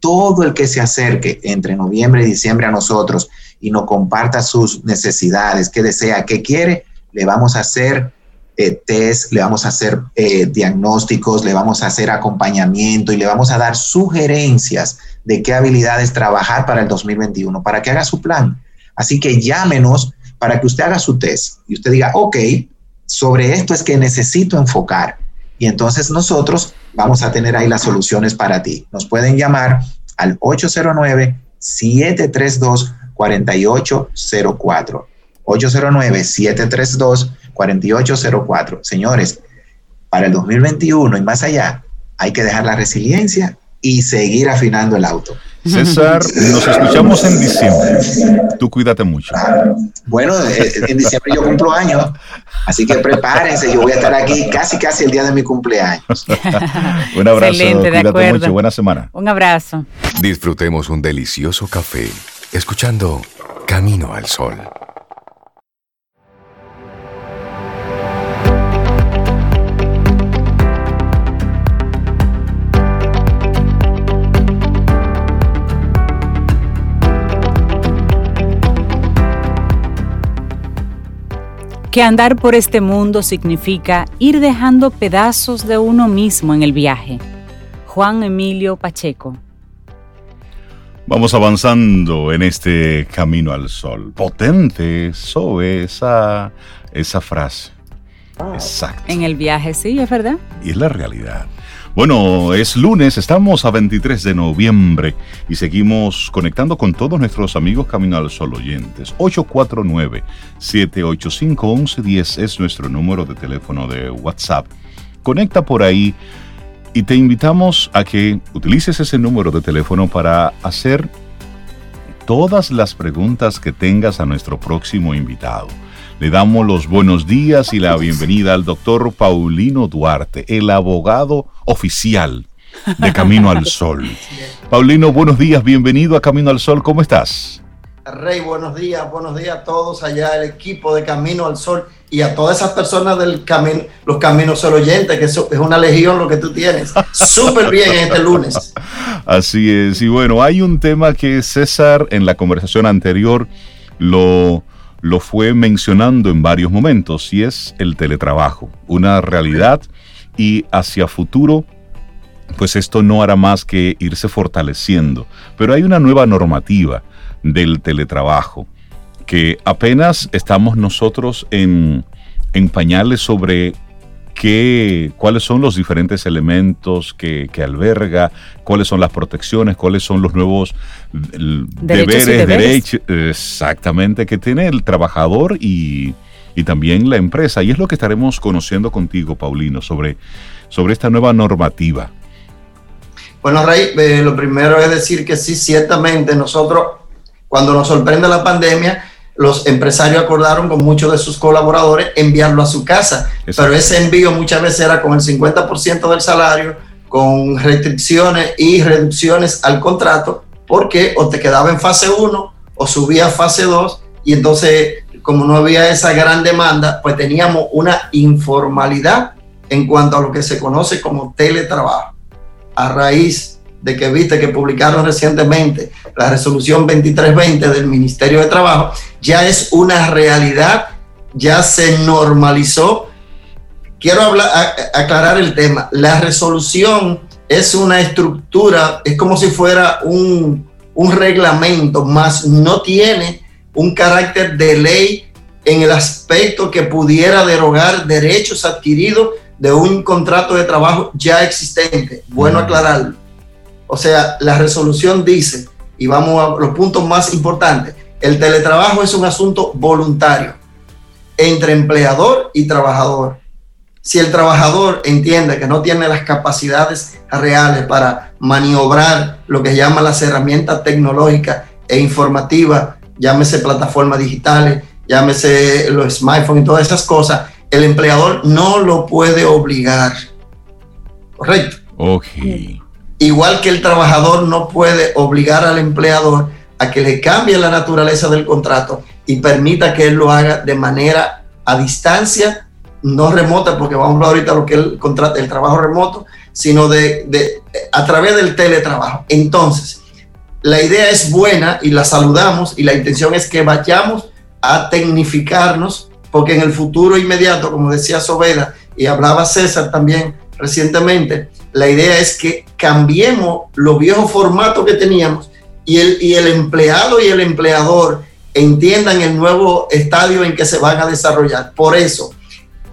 todo el que se acerque entre noviembre y diciembre a nosotros y nos comparta sus necesidades, qué desea, qué quiere, le vamos a hacer eh, test, le vamos a hacer eh, diagnósticos, le vamos a hacer acompañamiento y le vamos a dar sugerencias de qué habilidades trabajar para el 2021, para que haga su plan. Así que llámenos para que usted haga su test y usted diga, ok, sobre esto es que necesito enfocar y entonces nosotros vamos a tener ahí las soluciones para ti. Nos pueden llamar al 809-732-4804. 809-732-4804. Señores, para el 2021 y más allá, hay que dejar la resiliencia y seguir afinando el auto. César, nos escuchamos en diciembre. Tú cuídate mucho. Bueno, eh, en diciembre yo cumplo años, así que prepárense, yo voy a estar aquí casi casi el día de mi cumpleaños. un abrazo, Excelente, cuídate de mucho, buena semana. Un abrazo. Disfrutemos un delicioso café escuchando Camino al Sol. Que andar por este mundo significa ir dejando pedazos de uno mismo en el viaje. Juan Emilio Pacheco. Vamos avanzando en este camino al sol. Potente, sobre esa, esa frase. Exacto. En el viaje, sí, es verdad. Y es la realidad. Bueno, es lunes, estamos a 23 de noviembre y seguimos conectando con todos nuestros amigos Camino al Sol oyentes. 849-785-1110 es nuestro número de teléfono de WhatsApp. Conecta por ahí y te invitamos a que utilices ese número de teléfono para hacer todas las preguntas que tengas a nuestro próximo invitado. Le damos los buenos días y la bienvenida al doctor Paulino Duarte, el abogado oficial de Camino al Sol. Paulino, buenos días, bienvenido a Camino al Sol, ¿cómo estás? Rey, buenos días, buenos días a todos allá, el equipo de Camino al Sol y a todas esas personas del camino, los caminos sol oyentes, que es una legión lo que tú tienes. Súper bien este lunes. Así es, y bueno, hay un tema que César en la conversación anterior lo lo fue mencionando en varios momentos y es el teletrabajo, una realidad y hacia futuro pues esto no hará más que irse fortaleciendo. Pero hay una nueva normativa del teletrabajo que apenas estamos nosotros en, en pañales sobre qué, cuáles son los diferentes elementos que, alberga, cuáles son las protecciones, cuáles son los nuevos deberes, derechos, exactamente, que tiene el trabajador y, también la empresa. Y es lo que estaremos conociendo contigo, Paulino, sobre, sobre esta nueva normativa. Bueno, Rey, eh, lo primero es decir que sí, ciertamente nosotros, cuando nos sorprende la pandemia, los empresarios acordaron con muchos de sus colaboradores enviarlo a su casa, pero ese envío muchas veces era con el 50% del salario, con restricciones y reducciones al contrato, porque o te quedaba en fase 1 o subía a fase 2 y entonces como no había esa gran demanda, pues teníamos una informalidad en cuanto a lo que se conoce como teletrabajo. A raíz de que viste que publicaron recientemente la resolución 2320 del Ministerio de Trabajo, ya es una realidad, ya se normalizó. Quiero hablar, aclarar el tema. La resolución es una estructura, es como si fuera un, un reglamento, más no tiene un carácter de ley en el aspecto que pudiera derogar derechos adquiridos de un contrato de trabajo ya existente. Bueno aclararlo. O sea, la resolución dice, y vamos a los puntos más importantes, el teletrabajo es un asunto voluntario entre empleador y trabajador. Si el trabajador entiende que no tiene las capacidades reales para maniobrar lo que llama las herramientas tecnológicas e informativas, llámese plataformas digitales, llámese los smartphones y todas esas cosas, el empleador no lo puede obligar. ¿Correcto? Ok. Igual que el trabajador no puede obligar al empleador a que le cambie la naturaleza del contrato y permita que él lo haga de manera a distancia, no remota, porque vamos a hablar ahorita de lo que es el, contrato, el trabajo remoto, sino de, de, a través del teletrabajo. Entonces, la idea es buena y la saludamos y la intención es que vayamos a tecnificarnos, porque en el futuro inmediato, como decía Sobeda y hablaba César también recientemente, la idea es que cambiemos los viejos formatos que teníamos y el, y el empleado y el empleador entiendan el nuevo estadio en que se van a desarrollar. Por eso,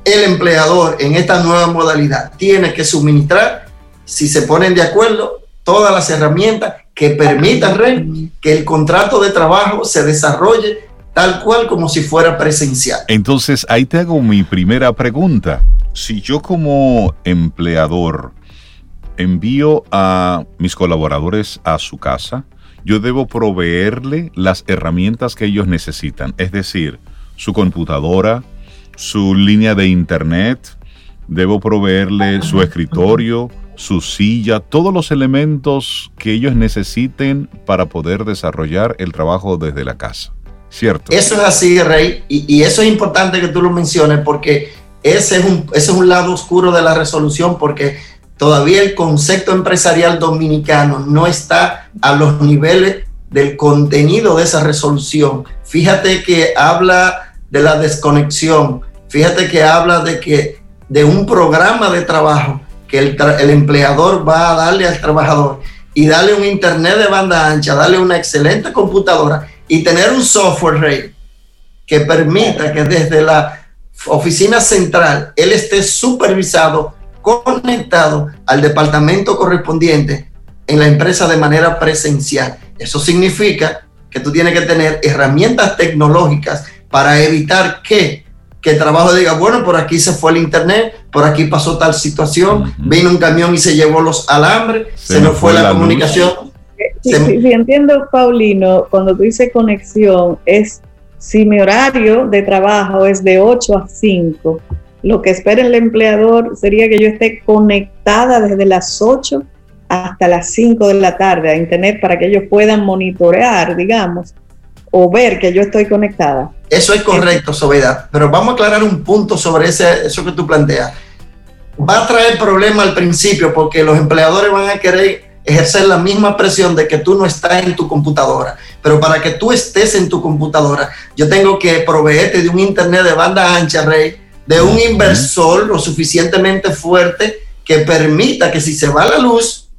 el empleador en esta nueva modalidad tiene que suministrar, si se ponen de acuerdo, todas las herramientas que permitan que el contrato de trabajo se desarrolle tal cual como si fuera presencial. Entonces, ahí te hago mi primera pregunta. Si yo como empleador envío a mis colaboradores a su casa, yo debo proveerle las herramientas que ellos necesitan, es decir, su computadora, su línea de internet, debo proveerle su escritorio, su silla, todos los elementos que ellos necesiten para poder desarrollar el trabajo desde la casa. ¿Cierto? Eso es así, Rey, y, eso es importante que tú lo menciones porque ese es, un, ese es un lado oscuro de la resolución porque todavía el concepto empresarial dominicano no está a los niveles del contenido de esa resolución. Fíjate que habla de la desconexión, fíjate que habla de que de un programa de trabajo que el, el empleador va a darle al trabajador y darle un internet de banda ancha, darle una excelente computadora y tener un software que permita que desde la oficina central, él esté supervisado, conectado al departamento correspondiente en la empresa de manera presencial. Eso significa que tú tienes que tener herramientas tecnológicas para evitar que, que el trabajo diga, bueno, por aquí se fue el internet, por aquí pasó tal situación, vino un camión y se llevó los alambres, se, nos fue, la, comunicación. Sí, entiendo, Paulino, cuando tú dices conexión, es si mi horario de trabajo es de 8 a 5, lo que espera el empleador sería que yo esté conectada desde las 8 hasta las 5 de la tarde a Internet para que ellos puedan monitorear, digamos, o ver que yo estoy conectada. Eso es correcto, Soledad, pero vamos a aclarar un punto sobre ese, eso que tú planteas. Va a traer problema al principio porque los empleadores van a querer ejercer la misma presión de que tú no estás en tu computadora. Pero para que tú estés en tu computadora, yo tengo que proveerte de un internet de banda ancha, Rey, de un inversor lo suficientemente fuerte que permita que si se va la luz,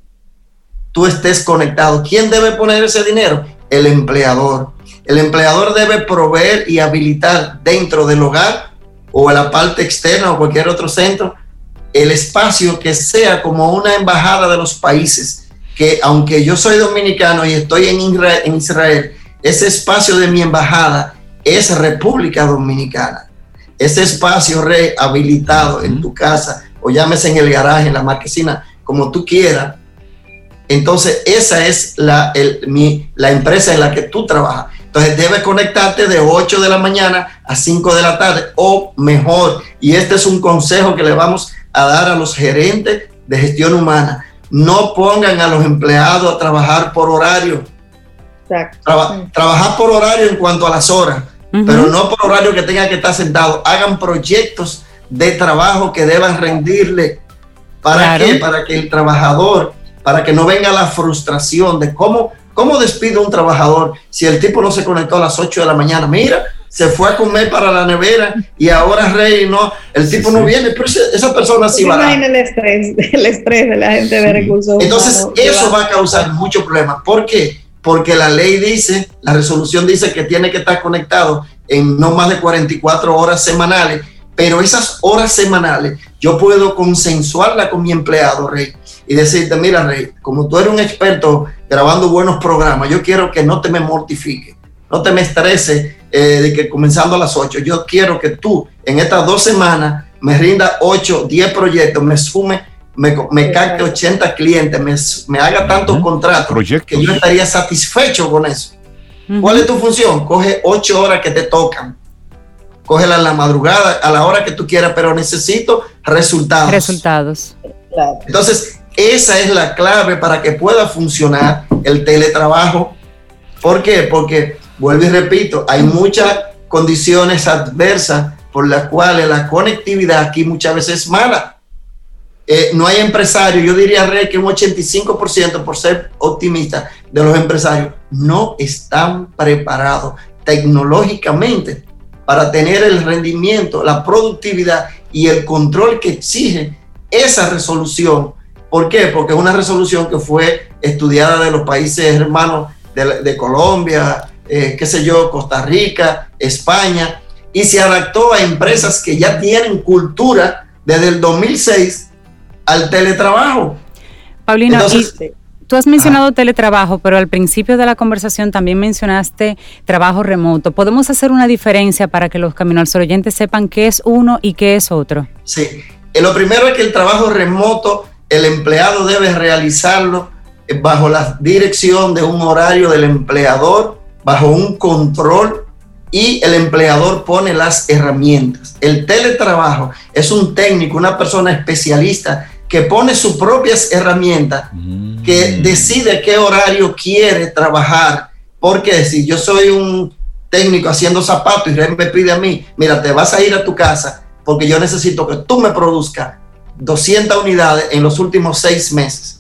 tú estés conectado. ¿Quién debe poner ese dinero? El empleador. El empleador debe proveer y habilitar dentro del hogar o en la parte externa o cualquier otro centro el espacio que sea como una embajada de los países que aunque yo soy dominicano y estoy en Israel, en Israel, ese espacio de mi embajada es República Dominicana. Ese espacio rehabilitado en tu casa o llámese en el garaje, en la marquesina, como tú quieras. Entonces, esa es la, la empresa en la que tú trabajas. Entonces, debes conectarte de 8 de la mañana a 5 de la tarde o mejor. Y este es un consejo que le vamos a dar a los gerentes de gestión humana no pongan a los empleados a trabajar por horario. trabajar por horario en cuanto a las horas, pero no por horario que tengan que estar sentados. Hagan proyectos de trabajo que deban rendirle. ¿Para qué? Para que el trabajador, para que no venga la frustración de cómo, cómo despido a un trabajador si el tipo no se conectó a las 8 de la mañana. Mira, se fue a comer para la nevera y ahora Rey no, el tipo no viene, pero esa persona sí va. el estrés, el estrés de la gente de recursos. Entonces, eso va a causar mucho problema. ¿Por qué? Porque la ley dice, la resolución dice que tiene que estar conectado en no más de 44 horas semanales, pero esas horas semanales yo puedo consensuarla con mi empleado, Rey, y decirte, mira, Rey, como tú eres un experto grabando buenos programas, yo quiero que no te me mortifique, no te me estreses eh, de que comenzando a las 8, yo quiero que tú en estas dos semanas me rinda 8, 10 proyectos, me sume, me, me capte 80 clientes, me, me haga tantos contratos que yo estaría satisfecho con eso. ¿Cuál es tu función? Coge 8 horas que te tocan. Cógela en la madrugada, a la hora que tú quieras, pero necesito resultados. Resultados. Entonces, esa es la clave para que pueda funcionar el teletrabajo. ¿Por qué? Porque vuelvo y repito, hay muchas condiciones adversas por las cuales la conectividad aquí muchas veces es mala. Eh, no hay empresarios, yo diría, Rey, que un 85%, por ser optimista, de los empresarios no están preparados tecnológicamente para tener el rendimiento, la productividad y el control que exige esa resolución. ¿Por qué? Porque es una resolución que fue estudiada de los países hermanos de, de Colombia, eh, qué sé yo, Costa Rica, España, y se adaptó a empresas que ya tienen cultura desde el 2006 al teletrabajo. Paulina, tú has mencionado teletrabajo, pero al principio de la conversación también mencionaste trabajo remoto. ¿Podemos hacer una diferencia para que los Camino oyentes sepan qué es uno y qué es otro? Sí, eh, lo primero es que el trabajo remoto, el empleado debe realizarlo eh, bajo la dirección de un horario del empleador bajo un control y el empleador pone las herramientas. El teletrabajo es un técnico, una persona especialista que pone sus propias herramientas, que mm. decide qué horario quiere trabajar. Porque si yo soy un técnico haciendo zapatos y me pide a mí, mira, te vas a ir a tu casa porque yo necesito que tú me produzcas 200 unidades en los últimos seis meses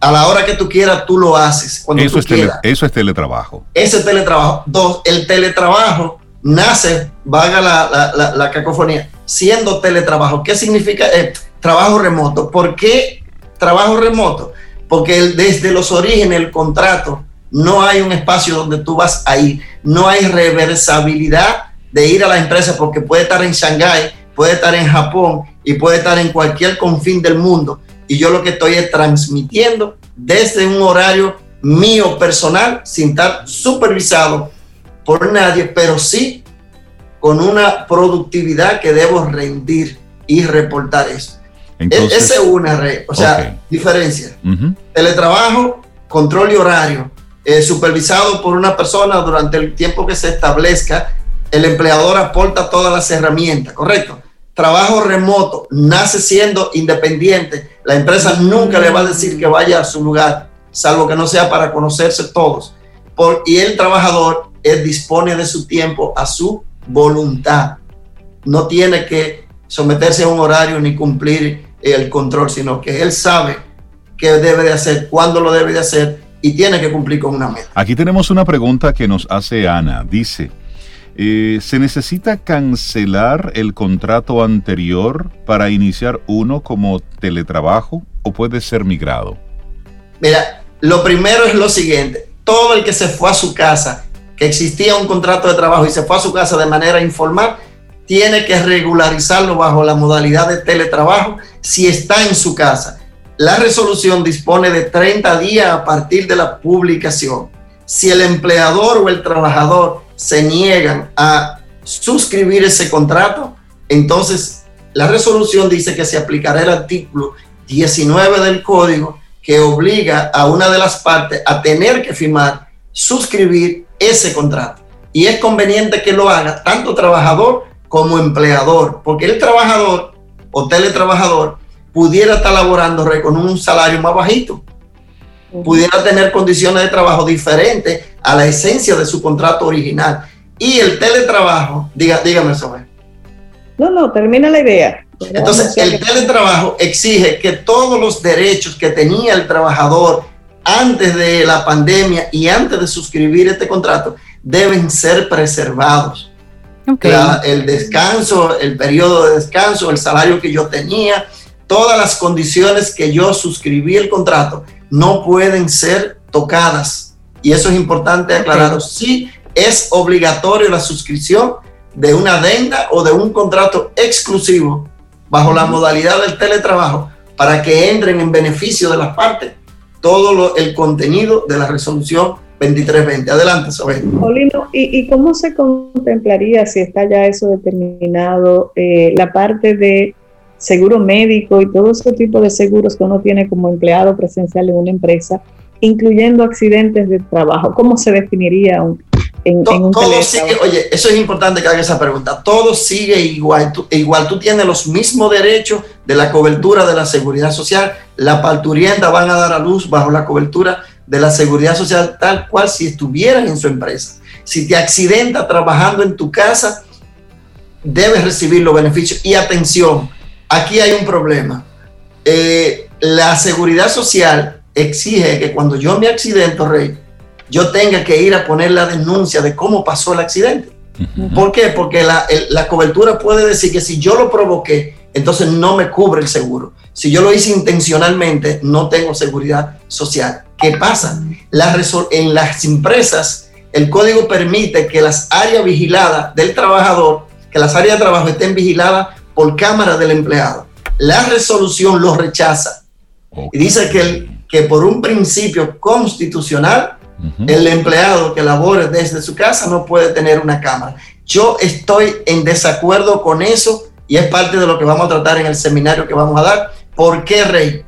a la hora que tú quieras, tú lo haces. Cuando eso, tú es quieras. eso es teletrabajo. Eso es teletrabajo. Dos, el teletrabajo nace, vaga la, la, cacofonía, siendo teletrabajo. ¿Qué significa eh, trabajo remoto? ¿Por qué trabajo remoto? Porque desde los orígenes, el contrato, no hay un espacio donde tú vas a ir, no hay reversibilidad de ir a la empresa porque puede estar en Shanghái, puede estar en Japón y puede estar en cualquier confín del mundo. Y yo lo que estoy es transmitiendo desde un horario mío personal, sin estar supervisado por nadie, pero sí con una productividad que debo rendir y reportar eso. Esa es una red, o sea, diferencia. Teletrabajo, control y horario, eh, supervisado por una persona durante el tiempo que se establezca, el empleador aporta todas las herramientas, ¿correcto? Trabajo remoto, nace siendo independiente, la empresa nunca le va a decir que vaya a su lugar, salvo que no sea para conocerse todos. Por, y el trabajador él dispone de su tiempo a su voluntad. No tiene que someterse a un horario ni cumplir el control, sino que él sabe qué debe de hacer, cuándo lo debe de hacer y tiene que cumplir con una meta. Aquí tenemos una pregunta que nos hace Ana. Dice, eh, ¿se necesita cancelar el contrato anterior para iniciar uno como teletrabajo o puede ser migrado? Mira, lo primero es lo siguiente. Todo el que se fue a su casa, que existía un contrato de trabajo y se fue a su casa de manera informal, tiene que regularizarlo bajo la modalidad de teletrabajo si está en su casa la resolución dispone de 30 días a partir de la publicación. Si el empleador o el trabajador se niegan a suscribir ese contrato, entonces la resolución dice que se aplicará el artículo 19 del código que obliga a una de las partes a tener que firmar, suscribir ese contrato. Y es conveniente que lo haga tanto trabajador como empleador, porque el trabajador o teletrabajador pudiera estar laborando con un salario más bajito, pudiera tener condiciones de trabajo diferentes a la esencia de su contrato original. Y el teletrabajo, diga, dígame eso. No, no, termina la idea. Entonces, el teletrabajo exige que todos los derechos que tenía el trabajador antes de la pandemia y antes de suscribir este contrato deben ser preservados. El descanso, el periodo de descanso, el salario que yo tenía, todas las condiciones que yo suscribí el contrato no pueden ser tocadas. Y eso es importante aclararlo. Sí es obligatorio la suscripción de una adenda o de un contrato exclusivo bajo la modalidad del teletrabajo para que entren en beneficio de las partes todo el contenido de la resolución 2320. Adelante, Isabel. ¿y, ¿y, cómo se contemplaría, si está ya eso determinado, eh, la parte de seguro médico y todo ese tipo de seguros que uno tiene como empleado presencial en una empresa, incluyendo accidentes de trabajo. ¿Cómo se definiría un, en, un todo sigue, Oye, eso es importante que haga esa pregunta. Todo sigue igual. Tú, igual tú tienes los mismos derechos de la cobertura de la seguridad social. La parturienta van a dar a luz bajo la cobertura de la seguridad social tal cual si estuvieran en su empresa. Si te accidenta trabajando en tu casa, debes recibir los beneficios. Y atención, aquí hay un problema. Eh, la seguridad social exige que cuando yo me accidento, Rey, yo tenga que ir a poner la denuncia de cómo pasó el accidente. ¿Por qué? Porque la, la, cobertura puede decir que si yo lo provoqué, entonces no me cubre el seguro. Si yo lo hice intencionalmente, no tengo seguridad social. ¿Qué pasa? La en las empresas, el código permite que las áreas vigiladas del trabajador, que las áreas de trabajo estén vigiladas por cámara del empleado. La resolución lo rechaza y dice que, que por un principio constitucional, el empleado que labore desde su casa no puede tener una cámara. Yo estoy en desacuerdo con eso y es parte de lo que vamos a tratar en el seminario que vamos a dar. ¿Por qué, Rey?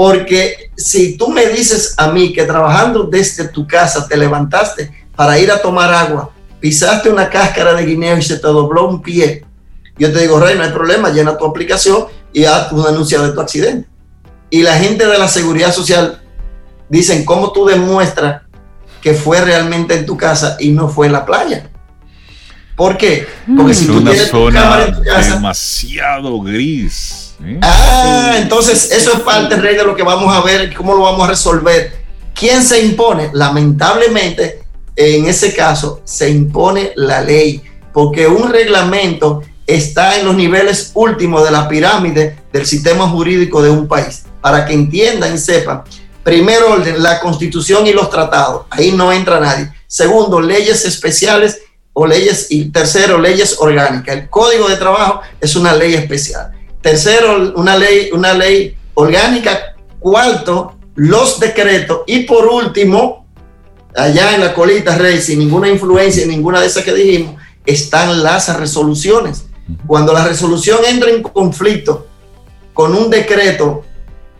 Porque si tú me dices a mí que trabajando desde tu casa te levantaste para ir a tomar agua, pisaste una cáscara de guineo y se te dobló un pie, yo te digo, Rey, no hay problema, llena tu aplicación y haz un anuncio de tu accidente. Y la gente de la seguridad social dicen, ¿cómo tú demuestras que fue realmente en tu casa y no fue en la playa? ¿Por qué? Porque si tú una tienes zona en tu casa, demasiado gris. ¿eh? Ah, entonces eso es parte, Rey, de lo que vamos a ver, cómo lo vamos a resolver. ¿Quién se impone? Lamentablemente, en ese caso, se impone la ley, porque un reglamento está en los niveles últimos de la pirámide del sistema jurídico de un país. Para que entiendan y sepan, primer orden, la constitución y los tratados, ahí no entra nadie. Segundo, leyes especiales o leyes, y tercero, leyes orgánicas. El código de trabajo es una ley especial. Tercero, una ley, una ley orgánica. Cuarto, los decretos. Y por último, allá en la colita, Rey, sin ninguna influencia, ninguna de esas que dijimos, están las resoluciones. Cuando la resolución entra en conflicto con un decreto,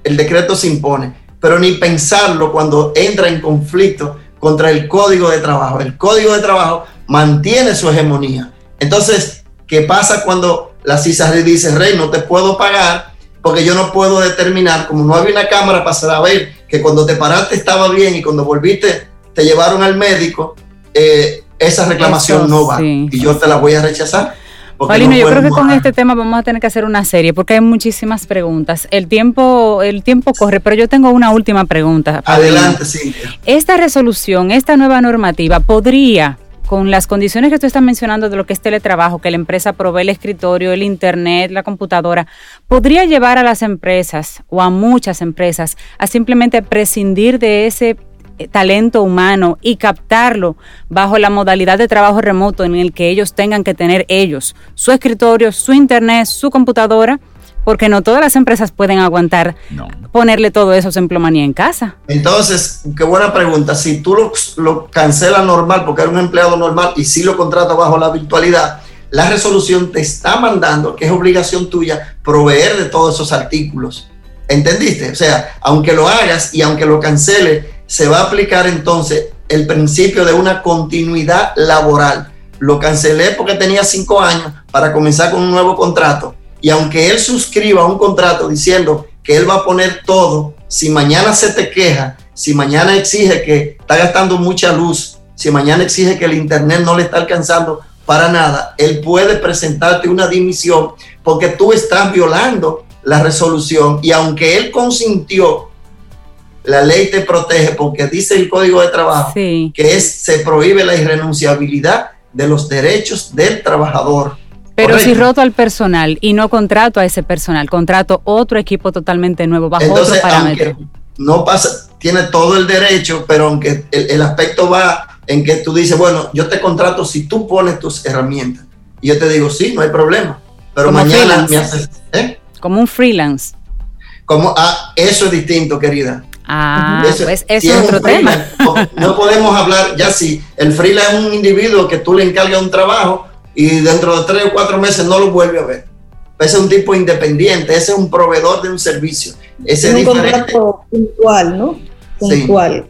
el decreto se impone, pero ni pensarlo cuando entra en conflicto contra el código de trabajo. El código de trabajo mantiene su hegemonía. Entonces, ¿qué pasa cuando la CISARI dice, Rey, no te puedo pagar porque yo no puedo determinar, como no había una cámara para saber que cuando te paraste estaba bien y cuando volviste te llevaron al médico, eh, esa reclamación no va y yo te la voy a rechazar. Paulino, yo creo que con este tema vamos a tener que hacer una serie porque hay muchísimas preguntas. El tiempo, el tiempo corre, pero yo tengo una última pregunta. Adelante, sí. Esta resolución, esta nueva normativa, podría con las condiciones que tú estás mencionando de lo que es teletrabajo, que la empresa provee el escritorio, el internet, la computadora, podría llevar a las empresas o a muchas empresas a simplemente prescindir de ese eh, talento humano y captarlo bajo la modalidad de trabajo remoto en el que ellos tengan que tener ellos su escritorio, su internet, su computadora, porque no todas las empresas pueden aguantar ponerle todo eso en plomanía en casa. Entonces, qué buena pregunta. Si tú lo, lo cancelas normal porque eres un empleado normal y si lo contratas bajo la virtualidad, la resolución te está mandando, que es obligación tuya, proveer de todos esos artículos. ¿Entendiste? O sea, aunque lo hagas y aunque lo cancele, se va a aplicar entonces el principio de una continuidad laboral. Lo cancelé porque tenía cinco años para comenzar con un nuevo contrato. Y aunque él suscriba un contrato diciendo que él va a poner todo, si mañana se te queja, si mañana exige que está gastando mucha luz, si mañana exige que el internet no le está alcanzando para nada, él puede presentarte una dimisión porque tú estás violando la resolución y aunque él consintió la ley te protege porque dice el Código de Trabajo que es, se prohíbe la irrenunciabilidad de los derechos del trabajador. Pero si roto al personal y no contrato a ese personal, contrato otro equipo totalmente nuevo bajo otro parámetro. No pasa, tiene todo el derecho, pero aunque el, aspecto va en que tú dices, bueno, yo te contrato si tú pones tus herramientas. Y yo te digo, sí, no hay problema. Pero mañana me haces. ¿eh? Como un freelance. Como, ah, eso es distinto, querida. Ah, pues eso es otro tema. No, podemos hablar, ya si el freelance es un individuo que tú le encargas un trabajo y dentro de tres o cuatro meses no lo vuelve a ver. Ese es un tipo independiente, ese es un proveedor de un servicio. Ese es, un diferente. puntual, ¿no?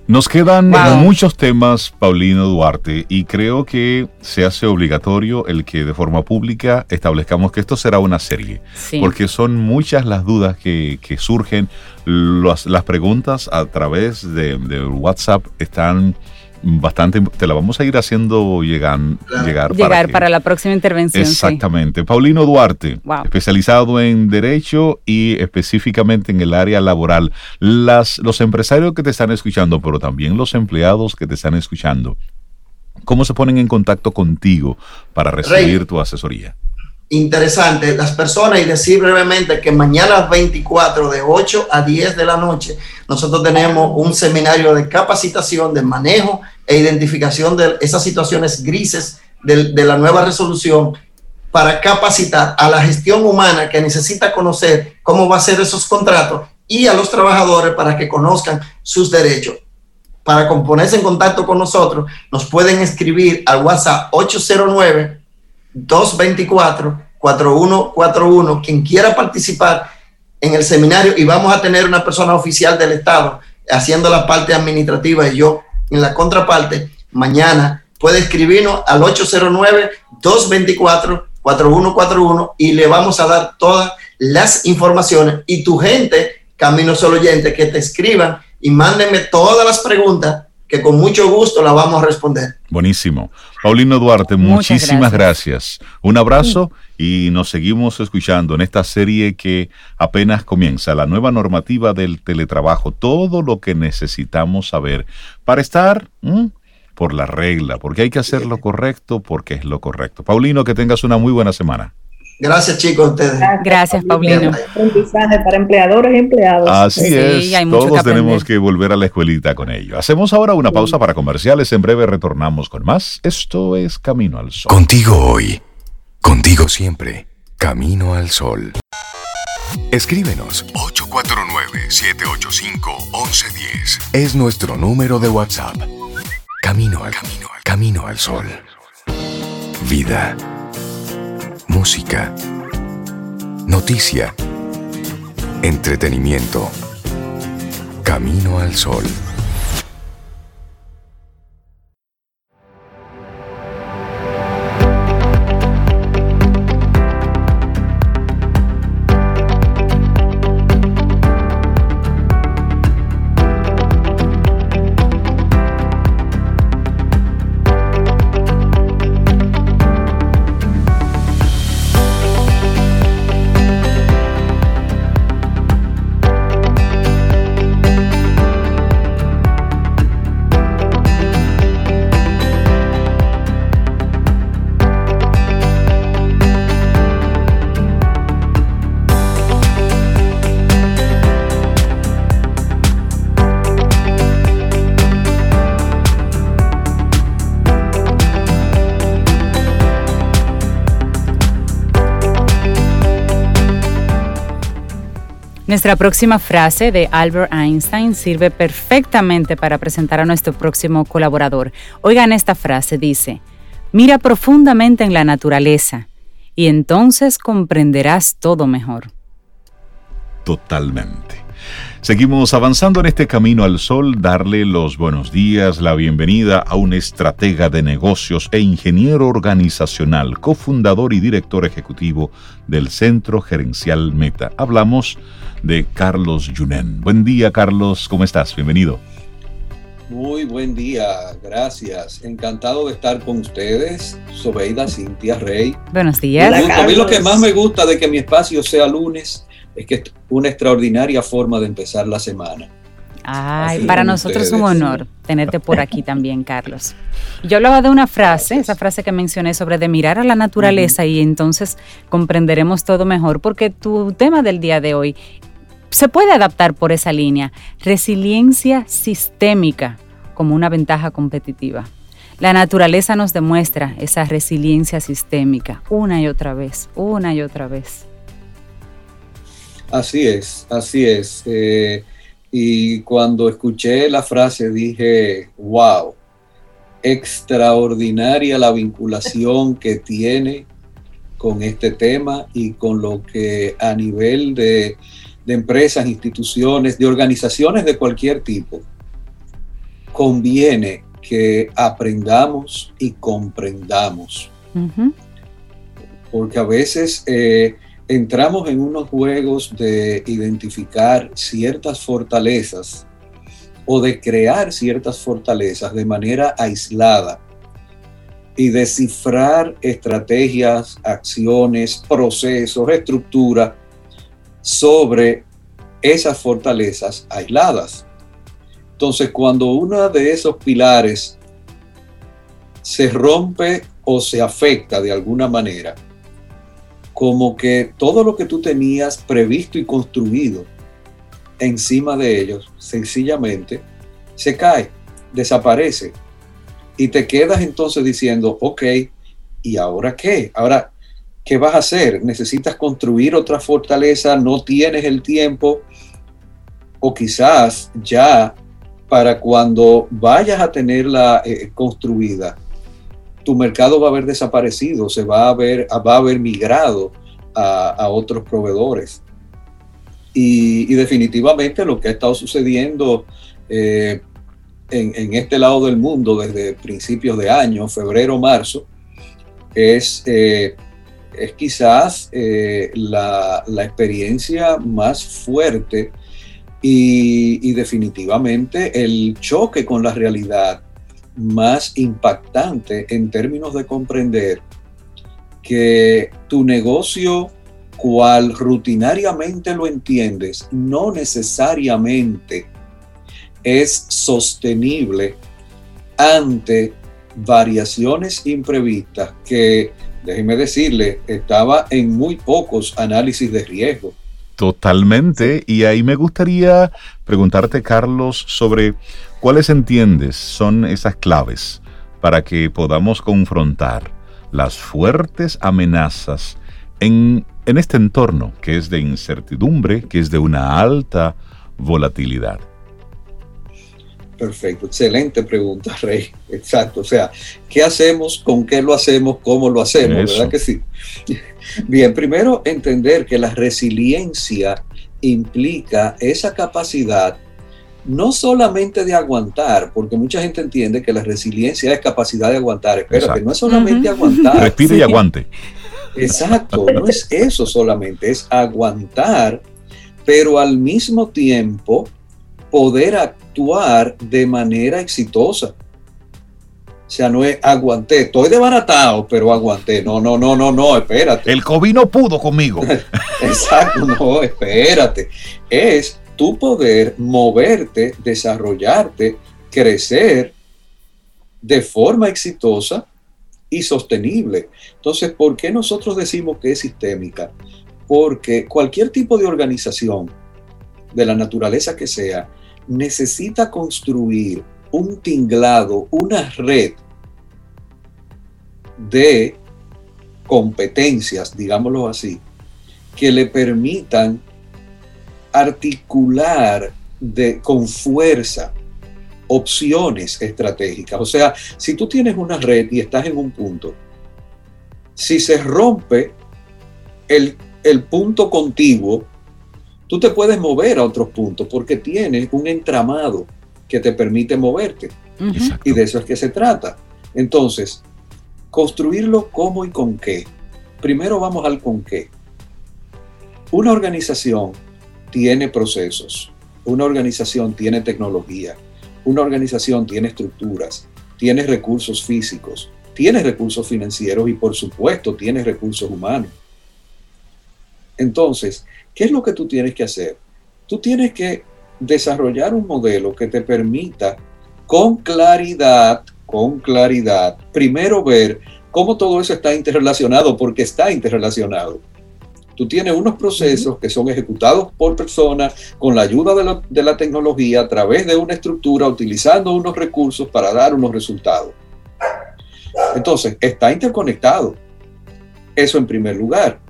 Nos quedan muchos temas, Paulino Duarte, y creo que se hace obligatorio el que de forma pública establezcamos que esto será una serie, porque son muchas las dudas que, surgen, las, las preguntas a través de, de WhatsApp están bastante, te la vamos a ir haciendo llegar, llegar, llegar para, la próxima intervención. Exactamente. Paulino Duarte, especializado en Derecho y específicamente en el área laboral. Las, los empresarios que te están escuchando, pero también los empleados que te están escuchando, ¿cómo se ponen en contacto contigo para recibir tu asesoría? Interesante las personas y decir brevemente que mañana 24 de 8 a 10 de la noche nosotros tenemos un seminario de capacitación de manejo e identificación de esas situaciones grises de, de la nueva resolución para capacitar a la gestión humana que necesita conocer cómo va a ser esos contratos y a los trabajadores para que conozcan sus derechos. Para ponerse en contacto con nosotros, nos pueden escribir al WhatsApp 809 224-4141. Quien quiera participar en el seminario y vamos a tener una persona oficial del Estado haciendo la parte administrativa y yo en la contraparte, mañana puede escribirnos al 809-224-4141 y le vamos a dar todas las informaciones y tu gente, Camino Solo Oyente, que te escriban y mándenme todas las preguntas que con mucho gusto la vamos a responder. Buenísimo. Paulino Duarte, muchísimas gracias. Un abrazo y nos seguimos escuchando en esta serie que apenas comienza, la nueva normativa del teletrabajo, todo lo que necesitamos saber para estar por la regla, porque hay que hacer lo correcto, porque es lo correcto. Paulino, que tengas una muy buena semana. Gracias, chicos, ustedes. Gracias, Paulino. Aprendizaje para empleadores y empleados. Así es, todos tenemos que volver a la escuelita con ello. Hacemos ahora una pausa para comerciales. En breve retornamos con más. Esto es Camino al Sol. Contigo hoy, contigo siempre. Camino al Sol. Escríbenos 849-785-1110. Es nuestro número de WhatsApp. Camino al camino, al camino al sol. Vida. Música. Noticia. Entretenimiento. Camino al sol. Nuestra próxima frase de Albert Einstein sirve perfectamente para presentar a nuestro próximo colaborador. Oigan esta frase, dice, mira profundamente en la naturaleza y entonces comprenderás todo mejor. Totalmente. Seguimos avanzando en este camino al sol, darle los buenos días, la bienvenida a un estratega de negocios e ingeniero organizacional, cofundador y director ejecutivo del Centro Gerencial Meta. Hablamos de Carlos Junen. Buen día, Carlos, ¿cómo estás? Bienvenido. Muy buen día, gracias. Encantado de estar con ustedes, Sobeida, Cintia, Rey. Buenos días. a mí lo que más me gusta de que mi espacio sea lunes es que es una extraordinaria forma de empezar la semana. Ay, para nosotros es un honor tenerte por aquí también, Carlos. Yo hablaba de una frase, esa frase que mencioné sobre de mirar a la naturaleza y entonces comprenderemos todo mejor, porque tu tema del día de hoy se puede adaptar por esa línea. Resiliencia sistémica como una ventaja competitiva. La naturaleza nos demuestra esa resiliencia sistémica una y otra vez, una y otra vez. Así es, así es. Eh, y cuando escuché la frase dije, wow, extraordinaria la vinculación que tiene con este tema y con lo que a nivel de de empresas, instituciones, de organizaciones de cualquier tipo, conviene que aprendamos y comprendamos. Porque a veces eh, entramos en unos juegos de identificar ciertas fortalezas o de crear ciertas fortalezas de manera aislada y descifrar estrategias, acciones, procesos, estructuras sobre esas fortalezas aisladas. Entonces, cuando uno de esos pilares se rompe o se afecta de alguna manera, como que todo lo que tú tenías previsto y construido encima de ellos, sencillamente se cae, desaparece. Y te quedas entonces diciendo, ok, ¿y ahora qué? Ahora, ¿qué vas a hacer? ¿Necesitas construir otra fortaleza? ¿No tienes el tiempo? O quizás ya para cuando vayas a tenerla eh, construida, tu mercado va a haber desaparecido, se va a haber, va a haber migrado a, otros proveedores. Y, definitivamente lo que ha estado sucediendo eh, en, este lado del mundo desde principios de año, febrero, marzo, es eh, es quizás eh, la, experiencia más fuerte y, definitivamente el choque con la realidad más impactante en términos de comprender que tu negocio, cual rutinariamente lo entiendes, no necesariamente es sostenible ante variaciones imprevistas que déjeme decirle, estaba en muy pocos análisis de riesgo. Totalmente. Y ahí me gustaría preguntarte, Carlos, sobre cuáles entiendes son esas claves para que podamos confrontar las fuertes amenazas en, en este entorno que es de incertidumbre, que es de una alta volatilidad. Perfecto, excelente pregunta, Rey. Exacto, o sea, ¿qué hacemos? ¿Con qué lo hacemos? ¿Cómo lo hacemos? ¿Verdad que sí? Bien, primero entender que la resiliencia implica esa capacidad no solamente de aguantar, porque mucha gente entiende que la resiliencia es capacidad de aguantar. Espérate, no es solamente aguantar. Respire y aguante. Exacto, no es eso solamente, es aguantar, pero al mismo tiempo poder actuar de manera exitosa. O sea, no es aguanté, estoy desbaratado, pero aguanté. No, no, no, no, no, espérate. El COVID no pudo conmigo. Exacto, no, espérate. Es tu poder moverte, desarrollarte, crecer de forma exitosa y sostenible. Entonces, ¿por qué nosotros decimos que es sistémica? Porque cualquier tipo de organización, de la naturaleza que sea, necesita construir un tinglado, una red de competencias, digámoslo así, que le permitan articular de, con fuerza opciones estratégicas. O sea, si tú tienes una red y estás en un punto, si se rompe el, el punto contiguo, tú te puedes mover a otros puntos porque tienes un entramado que te permite moverte. Y de eso es que se trata. Entonces, construirlo cómo y con qué. Primero vamos al con qué. Una organización tiene procesos, una organización tiene tecnología, una organización tiene estructuras, tiene recursos físicos, tiene recursos financieros y por supuesto tiene recursos humanos. Entonces, ¿Qué es lo que tú tienes que hacer? Tú tienes que desarrollar un modelo que te permita con claridad, con claridad, primero ver cómo todo eso está interrelacionado, porque está interrelacionado. Tú tienes unos procesos que son ejecutados por personas con la ayuda de la, de la tecnología a través de una estructura, utilizando unos recursos para dar unos resultados. Entonces, está interconectado. Eso en primer lugar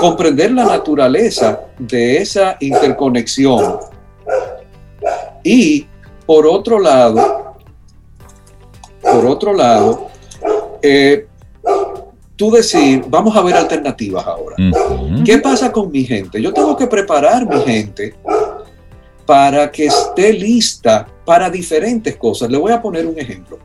comprender la naturaleza de esa interconexión y por otro lado, por otro lado, eh, tú decir, vamos a ver alternativas ahora. ¿Qué pasa con mi gente? Yo tengo que preparar mi gente para que esté lista para diferentes cosas. Le voy a poner un ejemplo.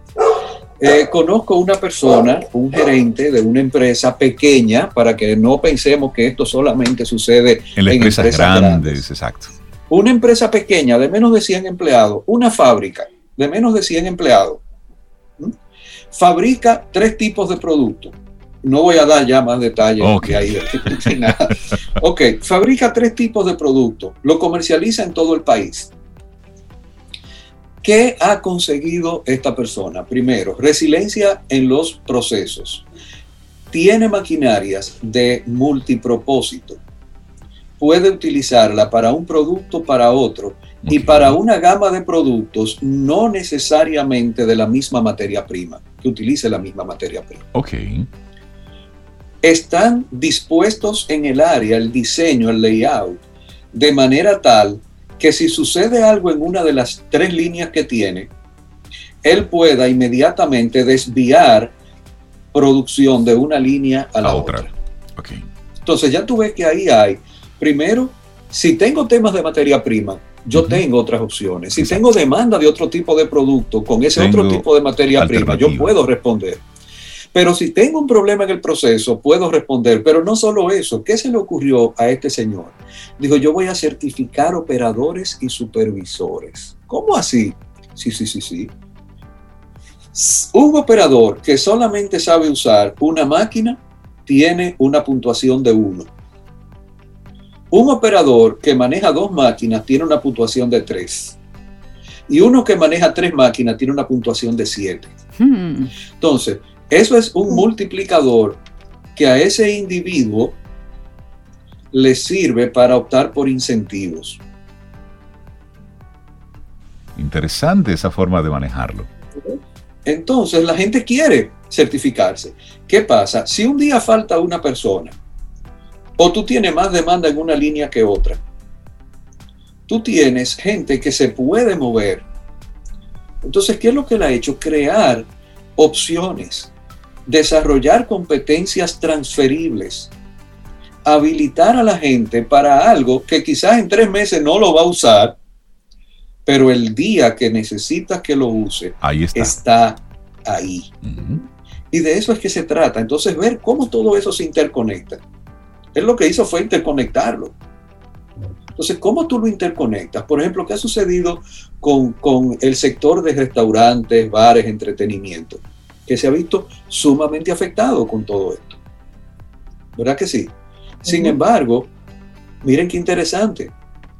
Eh, conozco una persona, un gerente de una empresa pequeña, para que no pensemos que esto solamente sucede en, empresas, grandes, Exacto. Una empresa pequeña de menos de 100 empleados, una fábrica de menos de 100 empleados, fabrica tres tipos de productos. No voy a dar ya más detalles. Ahí, ok, fabrica tres tipos de productos, lo comercializa en todo el país ¿Qué ha conseguido esta persona? Primero, resiliencia en los procesos. Tiene maquinarias de multipropósito. Puede utilizarla para un producto, para otro, y para una gama de productos no necesariamente de la misma materia prima, que utilice la misma materia prima. Ok. Están dispuestos en el área, el diseño, el layout, de manera tal que si sucede algo en una de las tres líneas que tiene, él pueda inmediatamente desviar producción de una línea a la otra. Entonces ya tú ves que ahí hay, primero, si tengo temas de materia prima, yo tengo otras opciones. Si tengo demanda de otro tipo de producto con ese otro tipo de materia prima, yo puedo responder. Pero si tengo un problema en el proceso, puedo responder. Pero no solo eso, ¿qué se le ocurrió a este señor? Dijo, yo voy a certificar operadores y supervisores. ¿Cómo así? Sí, sí, sí, sí. Un operador que solamente sabe usar una máquina tiene una puntuación de uno. Un operador que maneja dos máquinas tiene una puntuación de tres. Y uno que maneja tres máquinas tiene una puntuación de siete. Hmm. Entonces, Eso es un multiplicador que a ese individuo le sirve para optar por incentivos. Interesante esa forma de manejarlo. Entonces la gente quiere certificarse. ¿Qué pasa? Si un día falta una persona o tú tienes más demanda en una línea que otra, tú tienes gente que se puede mover. Entonces, ¿qué es lo que le ha hecho? Crear opciones, desarrollar competencias transferibles, habilitar a la gente para algo que quizás en tres meses no lo va a usar, pero el día que necesitas que lo use, ahí está. está ahí. Y de eso es que se trata. Entonces, ver cómo todo eso se interconecta. Él lo que hizo fue interconectarlo. Entonces, ¿cómo tú lo interconectas? Por ejemplo, ¿qué ha sucedido con, con el sector de restaurantes, bares, entretenimiento? Que se ha visto sumamente afectado con todo esto. ¿Verdad que sí? Sin embargo, miren qué interesante.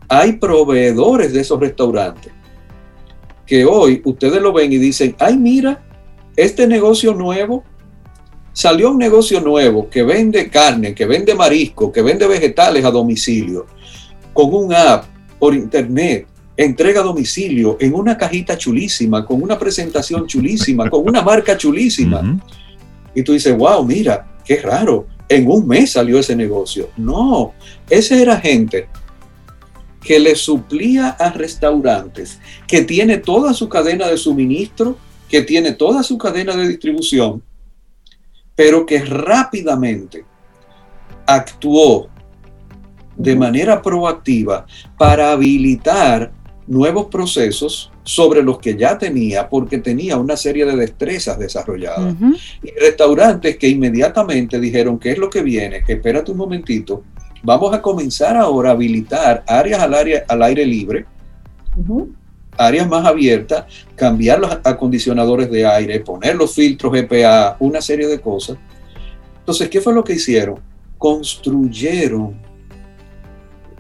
Hay proveedores de esos restaurantes que hoy ustedes lo ven y dicen, ay, mira, este negocio nuevo, salió un negocio nuevo que vende carne, que vende marisco, que vende vegetales a domicilio, con un app por internet, entrega a domicilio en una cajita chulísima, con una presentación chulísima, con una marca chulísima. Y tú dices, wow, mira, qué raro, en un mes salió ese negocio. No, ese era gente que le suplía a restaurantes, que tiene toda su cadena de suministro, que tiene toda su cadena de distribución, pero que rápidamente actuó de manera proactiva para habilitar nuevos procesos sobre los que ya tenía porque tenía una serie de destrezas desarrolladas. Y restaurantes que inmediatamente dijeron, ¿qué es lo que viene? Espérate un momentito, vamos a comenzar ahora a habilitar áreas al, área, al aire libre, áreas más abiertas, cambiar los acondicionadores de aire, poner los filtros EPA, una serie de cosas. Entonces, ¿qué fue lo que hicieron? Construyeron,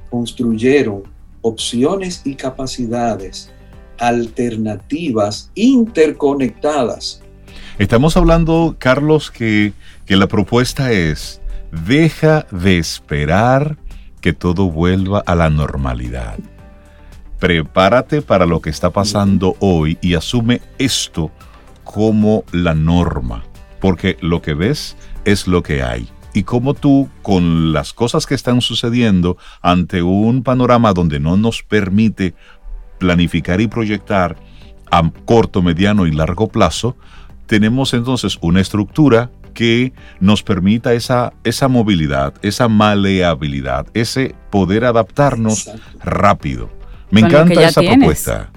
construyeron opciones y capacidades alternativas interconectadas. Estamos hablando, Carlos, que, que la propuesta es, deja de esperar que todo vuelva a la normalidad. Prepárate para lo que está pasando hoy y asume esto como la norma, porque lo que ves es lo que hay y cómo tú, con las cosas que están sucediendo ante un panorama donde no nos permite planificar y proyectar a corto, mediano y largo plazo, tenemos entonces una estructura que nos permita esa, esa movilidad, esa maleabilidad, ese poder adaptarnos rápido. Me encanta esa propuesta.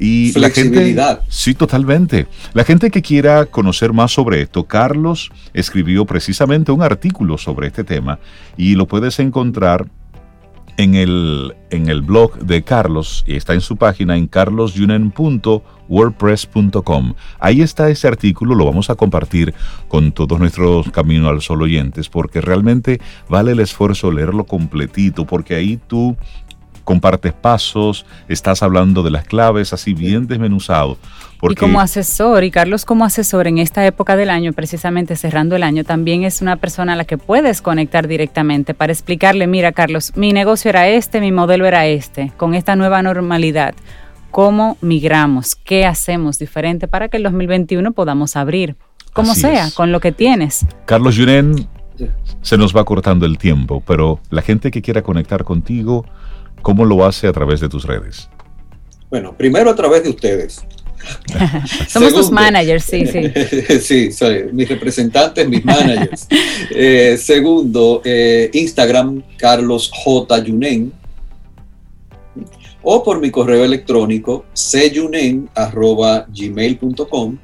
Y la gente, sí, totalmente. La gente que quiera conocer más sobre esto, Carlos escribió precisamente un artículo sobre este tema y lo puedes encontrar en el, en el blog de Carlos y está en su página en carlosyunen.wordpress.com. Ahí está ese artículo, lo vamos a compartir con todos nuestros Camino al Sol oyentes porque realmente vale el esfuerzo leerlo completito porque ahí tú compartes pasos, estás hablando de las claves, así bien desmenuzado. Y como asesor, y Carlos como asesor en esta época del año, precisamente cerrando el año, también es una persona a la que puedes conectar directamente para explicarle, mira Carlos, mi negocio era este, mi modelo era este, con esta nueva normalidad. ¿Cómo migramos? ¿Qué hacemos diferente para que el 2021 podamos abrir? Como sea, con lo que tienes. Carlos Yuren, se nos va cortando el tiempo, pero la gente que quiera conectar contigo, ¿Cómo lo hace a través de tus redes? Bueno, primero a través de ustedes. Somos tus managers, sí, sí. sí, soy mis representantes, mis managers. Eh, segundo, eh, Instagram, Carlos J. Yunen. O por mi correo electrónico, gmail.com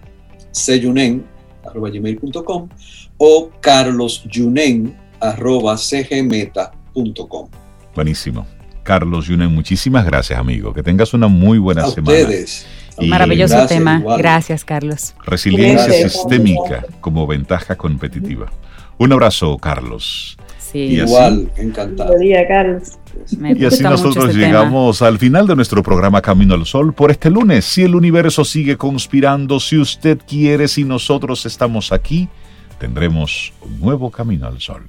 gmail.com o carlosyunen.cgmeta.com. Buenísimo. Carlos Yunen, muchísimas gracias, amigo. Que tengas una muy buena a semana. Ustedes. Maravilloso tema. Gracias, Carlos. Resiliencia sistémica como ventaja competitiva. Un abrazo, Carlos. Igual, encantado. y así nosotros llegamos al final de nuestro programa Camino al Sol por este lunes. Si el universo sigue conspirando, si usted quiere, si nosotros estamos aquí, tendremos un nuevo Camino al Sol.